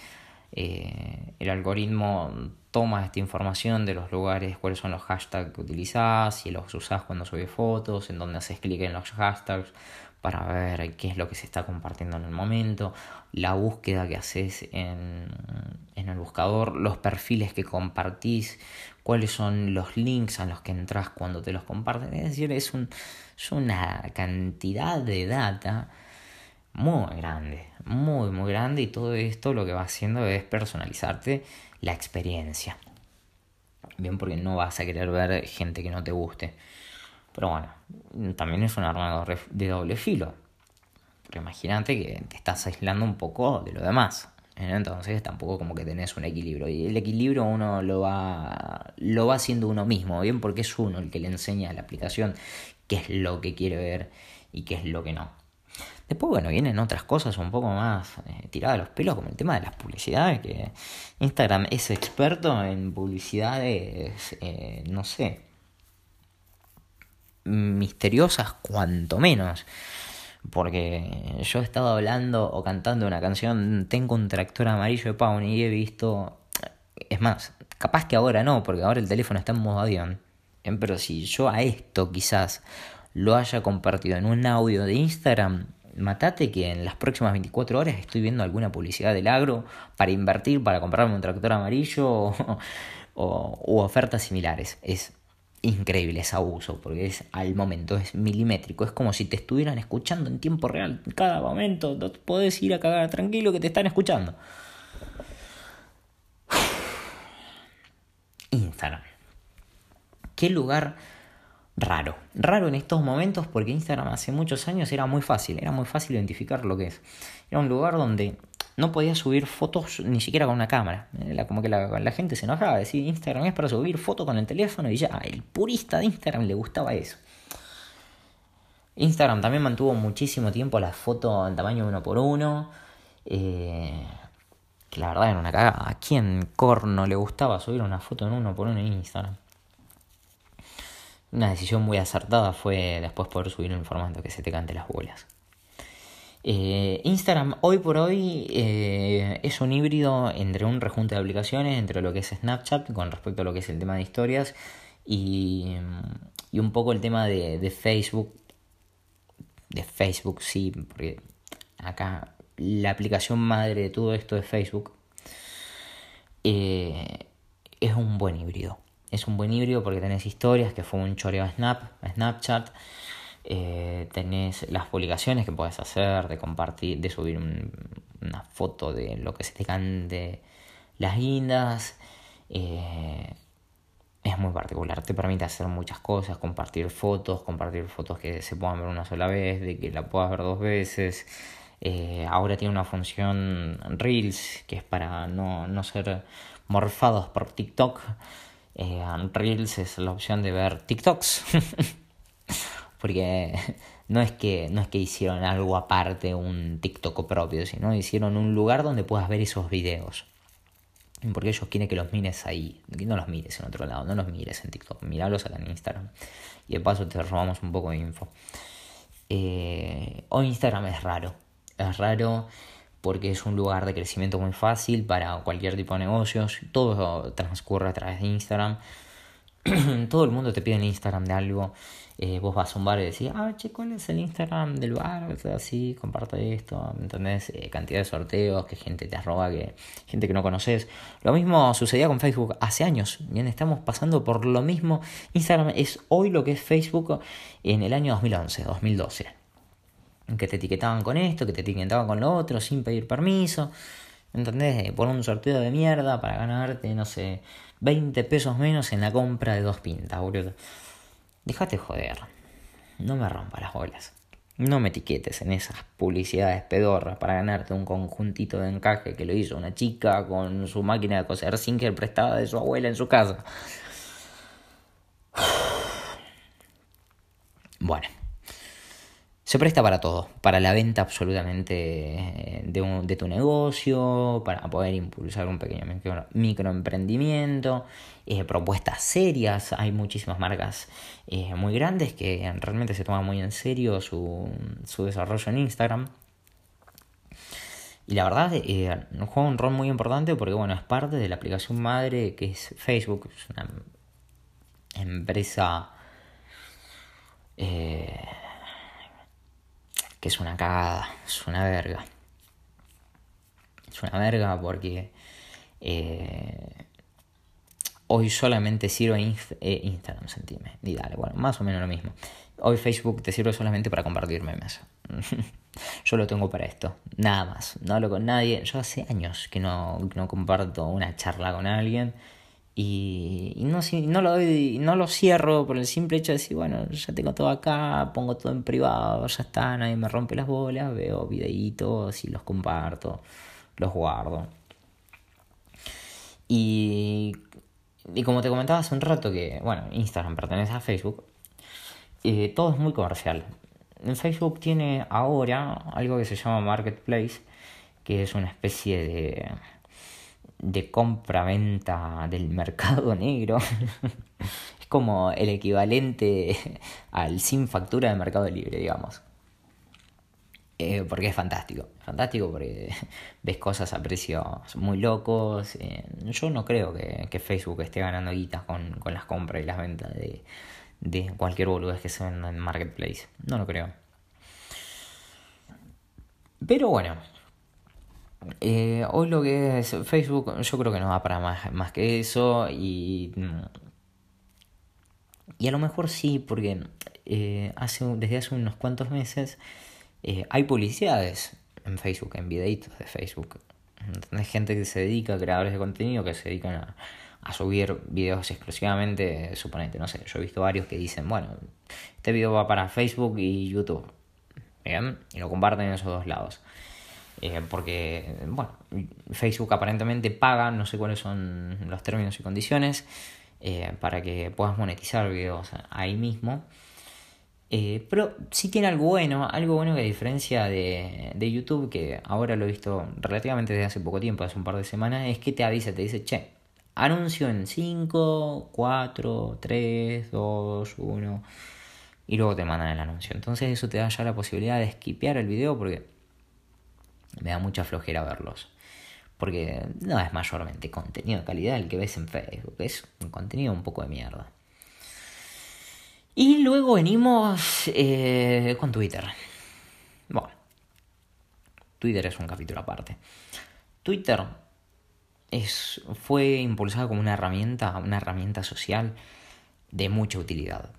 eh, el algoritmo toma esta información de los lugares, cuáles son los hashtags que utilizás, si los usás cuando subes fotos, en dónde haces clic en los hashtags para ver qué es lo que se está compartiendo en el momento, la búsqueda que haces en, en el buscador, los perfiles que compartís, cuáles son los links a los que entras cuando te los comparten. Es decir, es, un, es una cantidad de data muy grande, muy, muy grande y todo esto lo que va haciendo es personalizarte la experiencia. Bien, porque no vas a querer ver gente que no te guste. Pero bueno, también es un arma de doble filo. Porque imagínate que te estás aislando un poco de lo demás. Entonces tampoco como que tenés un equilibrio. Y el equilibrio uno lo va, lo va haciendo uno mismo, ¿bien? Porque es uno el que le enseña a la aplicación qué es lo que quiere ver y qué es lo que no. Después, bueno, vienen otras cosas un poco más eh, tiradas a los pelos, como el tema de las publicidades, que Instagram es experto en publicidades, eh, no sé, misteriosas cuanto menos. Porque yo he estado hablando o cantando una canción, tengo un tractor amarillo de Pawn y he visto... Es más, capaz que ahora no, porque ahora el teléfono está en modo avión. Pero si yo a esto quizás lo haya compartido en un audio de Instagram, matate que en las próximas 24 horas estoy viendo alguna publicidad del agro para invertir, para comprarme un tractor amarillo o, o ofertas similares. Es increíble, es abuso, porque es al momento, es milimétrico, es como si te estuvieran escuchando en tiempo real, cada momento, no podés ir a cagar tranquilo que te están escuchando. Instagram. ¿Qué lugar raro? Raro en estos momentos porque Instagram hace muchos años era muy fácil, era muy fácil identificar lo que es. Era un lugar donde no podía subir fotos ni siquiera con una cámara. como que la, gente se enojaba, decía Instagram es para subir fotos con el teléfono y ya, el purista de Instagram le gustaba eso. Instagram también mantuvo muchísimo tiempo las fotos en tamaño uno por uno. Eh, que la verdad era una cagada. ¿A quién corno le gustaba subir una foto en uno por uno en Instagram? Una decisión muy acertada fue después poder subir un formato que se te cante las bolas. Eh, Instagram hoy por hoy eh, es un híbrido entre un rejunte de aplicaciones, entre lo que es Snapchat con respecto a lo que es el tema de historias y, y un poco el tema de, de, Facebook. De Facebook, sí, porque acá la aplicación madre de todo esto es Facebook. Eh, es un buen híbrido. Es un buen híbrido porque tenés historias, que fue un choreo a Snap, a Snapchat. Eh, tenés las publicaciones que puedes hacer, de compartir, de subir una foto de lo que se te cante las guindas. Eh, es muy particular, te permite hacer muchas cosas, compartir fotos, compartir fotos que se puedan ver una sola vez, de que la puedas ver dos veces. Eh, ahora tiene una función Reels, que es para no, no ser morfados por TikTok. Reels es la opción de ver TikToks. porque no es que no es que hicieron algo aparte, un TikTok propio, sino hicieron un lugar donde puedas ver esos videos. Porque ellos quieren que los mires ahí, no los mires en otro lado, no los mires en TikTok, miralos acá en Instagram. Y de paso te robamos un poco de info. Eh, hoy Instagram es raro, es raro porque es un lugar de crecimiento muy fácil para cualquier tipo de negocios, todo transcurre a través de Instagram. todo el mundo te pide en Instagram de algo. Eh, vos vas a un bar y decís, ah, che, ¿cuál es el Instagram del bar? Así, comparte esto, ¿me entendés? Eh, cantidad de sorteos, que gente te arroba, que gente que no conoces. Lo mismo sucedía con Facebook hace años. Bien, estamos pasando por lo mismo. Instagram es hoy lo que es Facebook en el año 2011, 2012. Que te etiquetaban con esto, que te etiquetaban con lo otro, sin pedir permiso. ¿Entendés? Por un sorteo de mierda para ganarte, no sé, 20 pesos menos en la compra de dos pintas, boludo. Déjate joder. No me rompa las bolas. No me etiquetes en esas publicidades pedorras para ganarte un conjuntito de encaje que lo hizo una chica con su máquina de coser Singer prestada de su abuela en su casa. Bueno, se presta para todo, para la venta absolutamente eh, de, tu negocio, para poder impulsar un pequeño microemprendimiento, eh, propuestas serias, hay muchísimas marcas eh, muy grandes que realmente se toman muy en serio su, desarrollo en Instagram. Y la verdad, juega un rol muy importante porque, bueno, es parte de la aplicación madre que es Facebook, es una empresa es una cagada, es una verga. Es una verga porque eh, hoy solamente sirve eh, Instagram, sentime. Y dale, bueno, más o menos lo mismo. Hoy Facebook te sirve solamente para compartir memes. Yo lo tengo para esto, nada más. No hablo con nadie. Yo hace años que no, no comparto una charla con alguien. Y, no, no, lo no lo cierro por el simple hecho de decir, bueno, ya tengo todo acá, pongo todo en privado, ya está, nadie me rompe las bolas, veo videitos y los comparto, los guardo. Y, y como te comentaba hace un rato que, bueno, Instagram pertenece a Facebook, eh, todo es muy comercial. En Facebook tiene ahora algo que se llama Marketplace, que es una especie de de compra-venta del mercado negro. es como el equivalente al sin factura del mercado libre, digamos. Eh, porque es fantástico, fantástico porque ves cosas a precios muy locos. Eh, yo no creo que, Facebook esté ganando guitas con, con, las compras y las ventas de, de cualquier boludez que se venda en Marketplace. No lo creo. Pero bueno, eh, hoy lo que es Facebook, yo creo que no va para más, más que eso y... Y a lo mejor sí, porque eh, hace, desde hace unos cuantos meses eh, hay publicidades en Facebook, en videitos de Facebook. Hay gente que se dedica, creadores de contenido, que se dedican a, a subir videos exclusivamente, suponete, no sé, yo he visto varios que dicen, bueno, este video va para Facebook y YouTube. Bien, y lo comparten en esos dos lados. Eh, porque, bueno, Facebook aparentemente paga, no sé cuáles son los términos y condiciones, eh, para que puedas monetizar videos ahí mismo. Eh, pero sí tiene algo bueno, algo bueno que a diferencia de, de, YouTube, que ahora lo he visto relativamente desde hace poco tiempo, hace un par de semanas, es que te avisa, te dice, che, anuncio en 5, 4, 3, 2, 1, y luego te mandan el anuncio. Entonces eso te da ya la posibilidad de skipear el video porque me da mucha flojera verlos. Porque no es mayormente contenido de calidad el que ves en Facebook, es un contenido un poco de mierda. Y luego venimos eh, con Twitter. Bueno, Twitter es un capítulo aparte. Twitter es, fue impulsado como una herramienta, una herramienta social de mucha utilidad.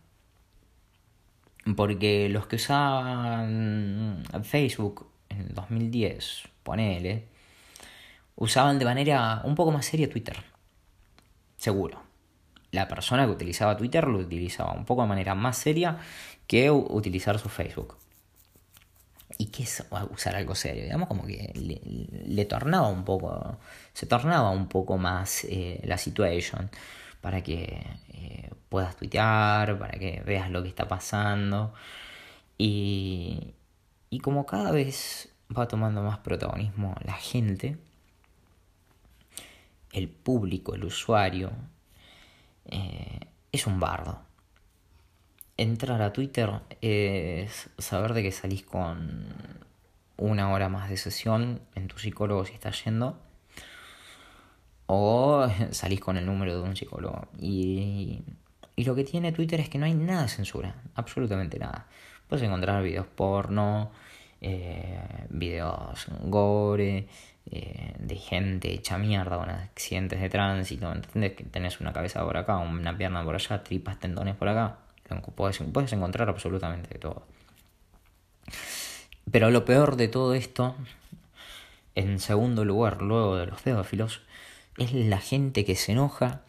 Porque los que usaban Facebook en el 2010, ponele, usaban de manera un poco más seria Twitter. Seguro. La persona que utilizaba Twitter lo utilizaba un poco de manera más seria que utilizar su Facebook. ¿Y qué es usar algo serio? Digamos como que le, tornaba un poco, se tornaba un poco más eh, la situación para que eh, puedas tuitear, para que veas lo que está pasando. Y, y como cada vez va tomando más protagonismo la gente, el público, el usuario, eh, es un bardo. Entrar a Twitter es saber de que salís con una hora más de sesión en tu psicólogo si estás yendo. O salís con el número de un psicólogo. Y, y lo que tiene Twitter es que no hay nada de censura. Absolutamente nada. Puedes encontrar videos porno, eh, videos gore, eh, de gente hecha mierda con accidentes de tránsito, ¿entendés? Que tenés una cabeza por acá, una pierna por allá, tripas, tendones por acá. Puedes, puedes encontrar absolutamente todo. Pero lo peor de todo esto, en segundo lugar, luego de los pedófilos, es la gente que se enoja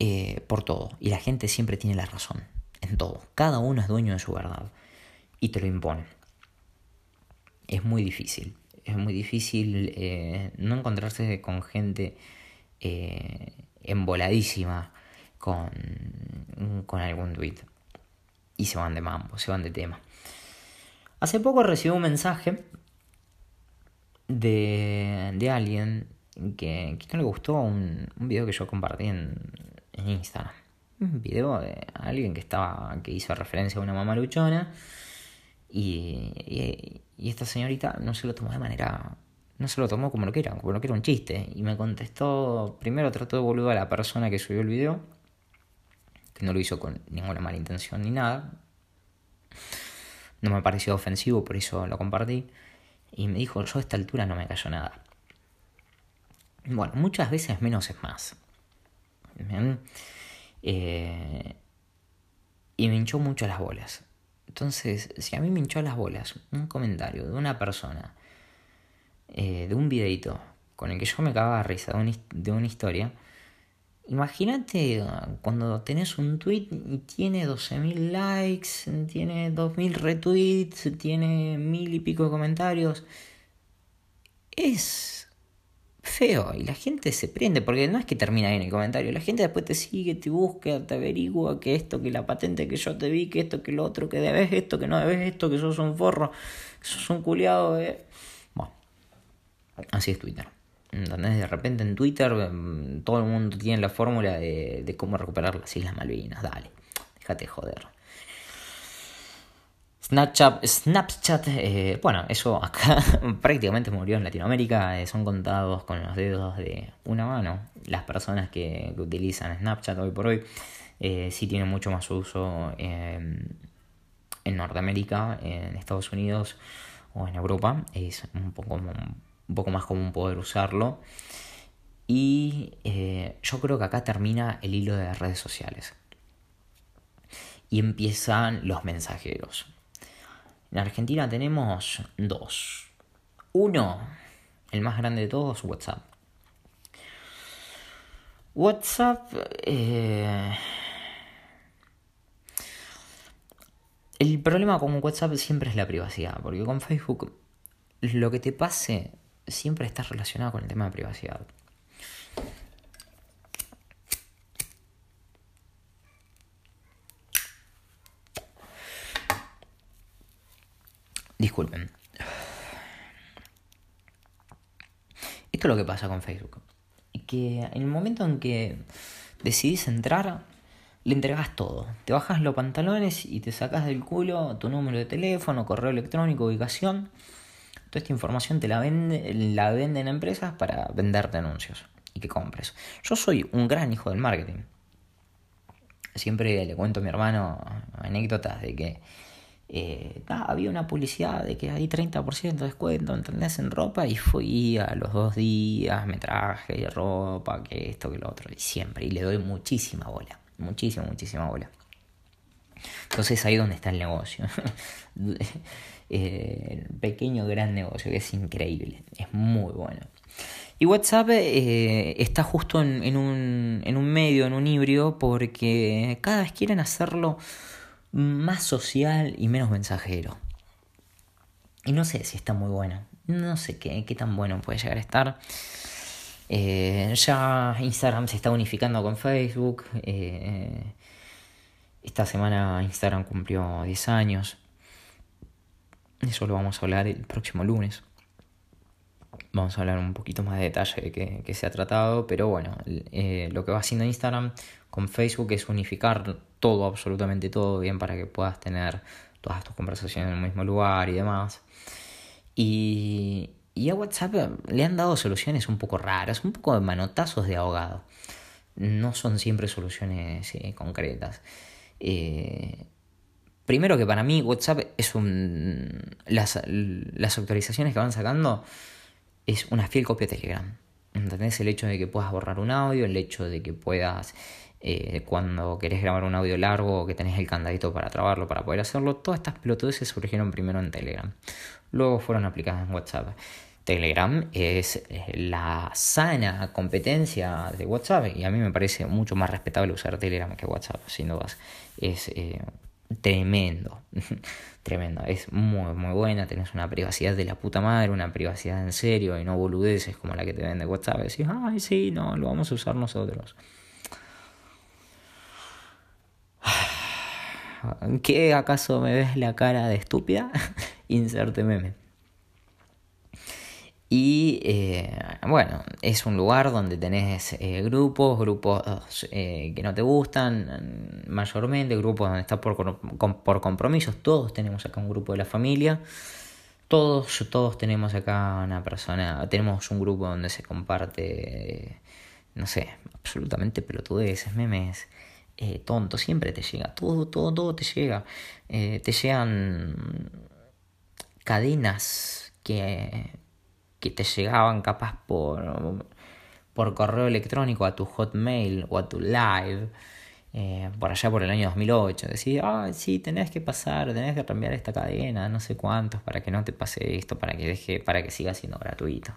eh, por todo. Y la gente siempre tiene la razón en todo. Cada uno es dueño de su verdad. y te lo imponen. Es muy difícil. Es muy difícil eh, no encontrarse con gente eh, emboladísima con, con algún tweet. Y se van de mambo, se van de tema. Hace poco recibí un mensaje de, de alguien que, que, no le gustó un, un video que yo compartí en, en Instagram un video de alguien que estaba que hizo referencia a una mamá luchona y, y, esta señorita no se lo tomó de manera no se lo tomó como lo que era como lo que era un chiste. Y me contestó primero trató de boludo a la persona que subió el video que no lo hizo con ninguna mala intención ni nada. No me pareció ofensivo por eso lo compartí. Y me dijo yo a esta altura no me cayó nada bueno muchas veces menos es más eh, y me hinchó mucho las bolas. Entonces, si a mí me hinchó las bolas un comentario de una persona, eh, de un videito, con el que yo me cagaba de risa de, una historia, imagínate cuando tenés un tweet y tiene 12.000 likes, tiene 2.000 retweets, tiene mil y pico de comentarios. Es feo y la gente se prende porque no es que termina ahí en el comentario, la gente después te sigue, te busca, te averigua que esto, que la patente que yo te vi, que esto, que lo otro, que debes esto, que no debes esto, que sos un forro, que sos un culiado. Eh. Bueno, así es Twitter. ¿Entendés? De repente en Twitter mm, todo el mundo tiene la fórmula de, de cómo recuperar las Islas Malvinas. Dale, déjate joder. Snapchat, Snapchat eh, bueno, eso acá prácticamente murió en Latinoamérica. Eh, son contados con los dedos de una mano las personas que, utilizan Snapchat hoy por hoy. Eh, sí tiene mucho más uso en Norteamérica, en Estados Unidos o en Europa. Es un poco, más común poder usarlo. Y yo creo que acá termina el hilo de redes sociales. Y empiezan los mensajeros. En Argentina tenemos dos. Uno, el más grande de todos, WhatsApp. WhatsApp... Eh, el problema con WhatsApp siempre es la privacidad, porque con Facebook lo que te pase siempre está relacionado con el tema de privacidad. Disculpen. Esto es lo que pasa con Facebook. Que en el momento en que decidís entrar, le entregas todo. Te bajas los pantalones y te sacas del culo tu número de teléfono, correo electrónico, ubicación. Toda esta información te la, vende, la venden empresas para venderte anuncios y que compres. Yo soy un gran hijo del marketing. Siempre le cuento a mi hermano anécdotas de que eh, había una publicidad de que hay 30% de descuento, ¿entendés? En ropa y fui a los dos días, me traje ropa, que esto, que lo otro, y siempre, y le doy muchísima bola, muchísima, muchísima bola. Entonces ahí donde está el negocio. eh, pequeño, gran negocio, que es increíble, es muy bueno. Y WhatsApp eh, está justo en, un, en un medio, en un híbrido, porque cada vez quieren hacerlo más social y menos mensajero. Y no sé si está muy bueno. No sé qué, qué tan bueno puede llegar a estar. Eh, ya Instagram se está unificando con Facebook. Eh, esta semana Instagram cumplió 10 años. Eso lo vamos a hablar el próximo lunes. Vamos a hablar un poquito más de detalle de qué, se ha tratado. Pero bueno, eh, lo que va haciendo Instagram con Facebook es unificar todo, absolutamente todo, bien para que puedas tener todas tus conversaciones en el mismo lugar y demás. Y, y a WhatsApp le han dado soluciones un poco raras, un poco de manotazos de ahogado. No son siempre soluciones eh, concretas. Eh, primero que para mí WhatsApp es un... Las, las actualizaciones que van sacando es una fiel copia de Telegram. ¿Entendés? El hecho de que puedas borrar un audio, el hecho de que puedas eh, cuando querés grabar un audio largo o que tenés el candadito para trabarlo para poder hacerlo, todas estas pelotudeces surgieron primero en Telegram. Luego fueron aplicadas en WhatsApp. Telegram es eh, la sana competencia de WhatsApp y a mí me parece mucho más respetable usar Telegram que WhatsApp, sin dudas. Es eh, tremendo. tremendo. Es muy, muy buena. Tenés una privacidad de la puta madre, una privacidad en serio y no boludeces como la que te vende WhatsApp. Decís, ay, sí, no, lo vamos a usar nosotros. ¿Qué acaso me ves la cara de estúpida? Inserte meme. Y eh, bueno, es un lugar donde tenés eh, grupos, grupos eh, que no te gustan, mayormente, grupos donde estás por, por compromisos. Todos tenemos acá un grupo de la familia. Todos, todos tenemos acá una persona, tenemos un grupo donde se comparte, no sé, absolutamente pelotudeces, memes, tontos, siempre te llega, todo, todo, todo te llega. te llegan cadenas que que te llegaban capaz por, por correo electrónico a tu hotmail o a tu live. Eh, por allá por el año 2008, decir, ah, sí, tenés que pasar, tenés que cambiar esta cadena, no sé cuántos, para que no te pase esto, para que deje, para que siga siendo gratuito.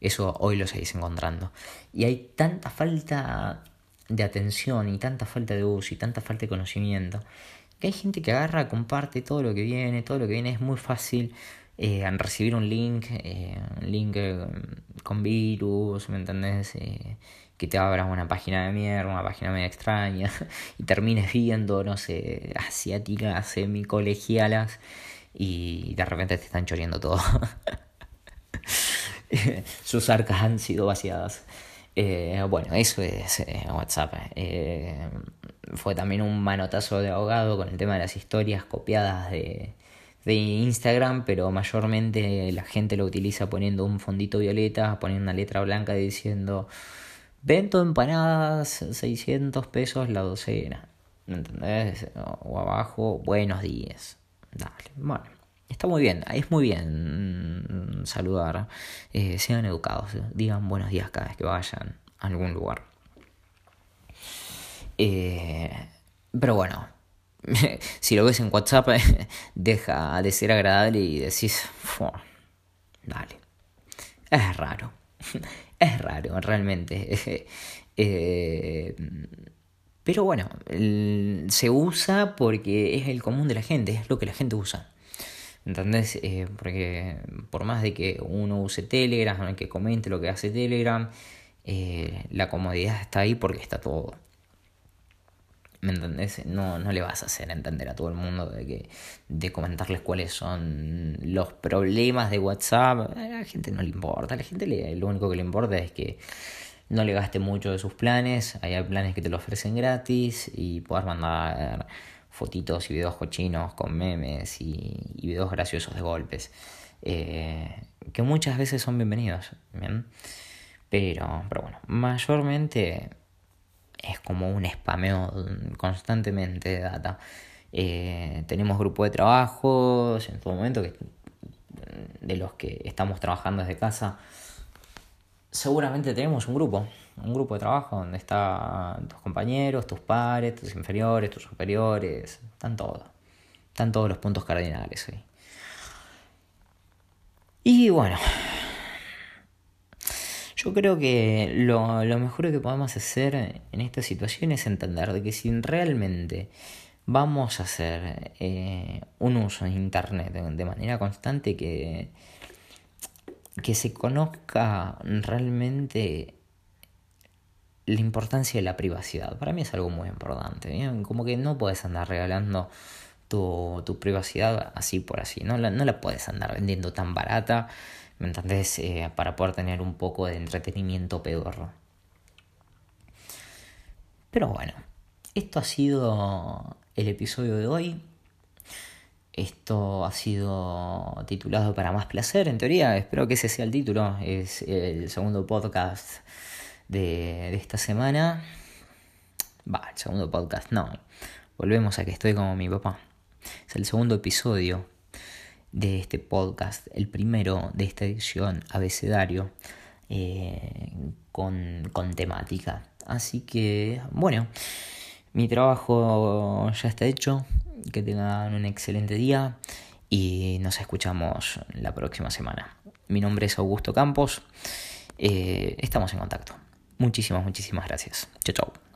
Eso hoy lo seguís encontrando. Y hay tanta falta de atención y tanta falta de uso y tanta falta de conocimiento que hay gente que agarra, comparte todo lo que viene, todo lo que viene es muy fácil eh, recibir un link, eh, un link eh, con virus, ¿me entendés? Eh, que te abra una página de mierda, una página medio extraña, y termines viendo, no sé, asiáticas, semicolegialas, y de repente te están choreando todo. Sus arcas han sido vaciadas. Bueno, eso es WhatsApp. fue también un manotazo de ahogado con el tema de las historias copiadas de, de Instagram, pero mayormente la gente lo utiliza poniendo un fondito violeta, poniendo una letra blanca diciendo vento empanadas, 600 pesos la docena. ¿Entendés? O abajo, buenos días. Dale, bueno. Está muy bien, es muy bien saludar. Eh, sean educados, digan buenos días cada vez que vayan a algún lugar. Eh, pero bueno, si lo ves en WhatsApp, deja de ser agradable y decís, dale. Es raro. Es raro, realmente. Eh, pero bueno, se usa porque es el común de la gente, es lo que la gente usa. ¿Entendés? Eh, porque por más de que uno use Telegram, que comente lo que hace Telegram, eh, la comodidad está ahí porque está todo. ¿Me entendés? No, no le vas a hacer entender a todo el mundo de que de comentarles cuáles son los problemas de WhatsApp. A la gente no le importa. A la gente le, lo único que le importa es que no le gaste mucho de sus planes. Hay planes que te lo ofrecen gratis y puedas mandar fotitos y videos cochinos con memes y, videos graciosos de golpes. Eh, que muchas veces son bienvenidos. ¿bien? Pero, pero bueno, mayormente es como un spameo constantemente de data. Eh, tenemos grupo de trabajos en todo momento que, de los que estamos trabajando desde casa. Seguramente tenemos un grupo, un grupo de trabajo donde están tus compañeros, tus pares, tus inferiores, tus superiores, están todos. Están todos los puntos cardinales ahí. Y bueno, yo creo que lo, lo, mejor que podemos hacer en esta situación es entender de que si realmente vamos a hacer eh, un uso de Internet de manera constante, que, que se conozca realmente la importancia de la privacidad. Para mí es algo muy importante. Como que no puedes andar regalando tu, tu privacidad así por así. No la, no la puedes andar vendiendo tan barata ¿me entendés? Eh, para poder tener un poco de entretenimiento pedorro. Pero bueno, esto ha sido el episodio de hoy. Esto ha sido titulado Para más placer, en teoría. Espero que ese sea el título. Es el segundo podcast de, esta semana. Va, el segundo podcast, no. Volvemos a que estoy como mi papá. Es el segundo episodio de este podcast, el primero de esta edición abecedario eh, con, con temática. Así que, bueno, mi trabajo ya está hecho. Que tengan un excelente día y nos escuchamos la próxima semana. Mi nombre es Augusto Campos. Eh, estamos en contacto. Muchísimas, muchísimas gracias. Chao, chao.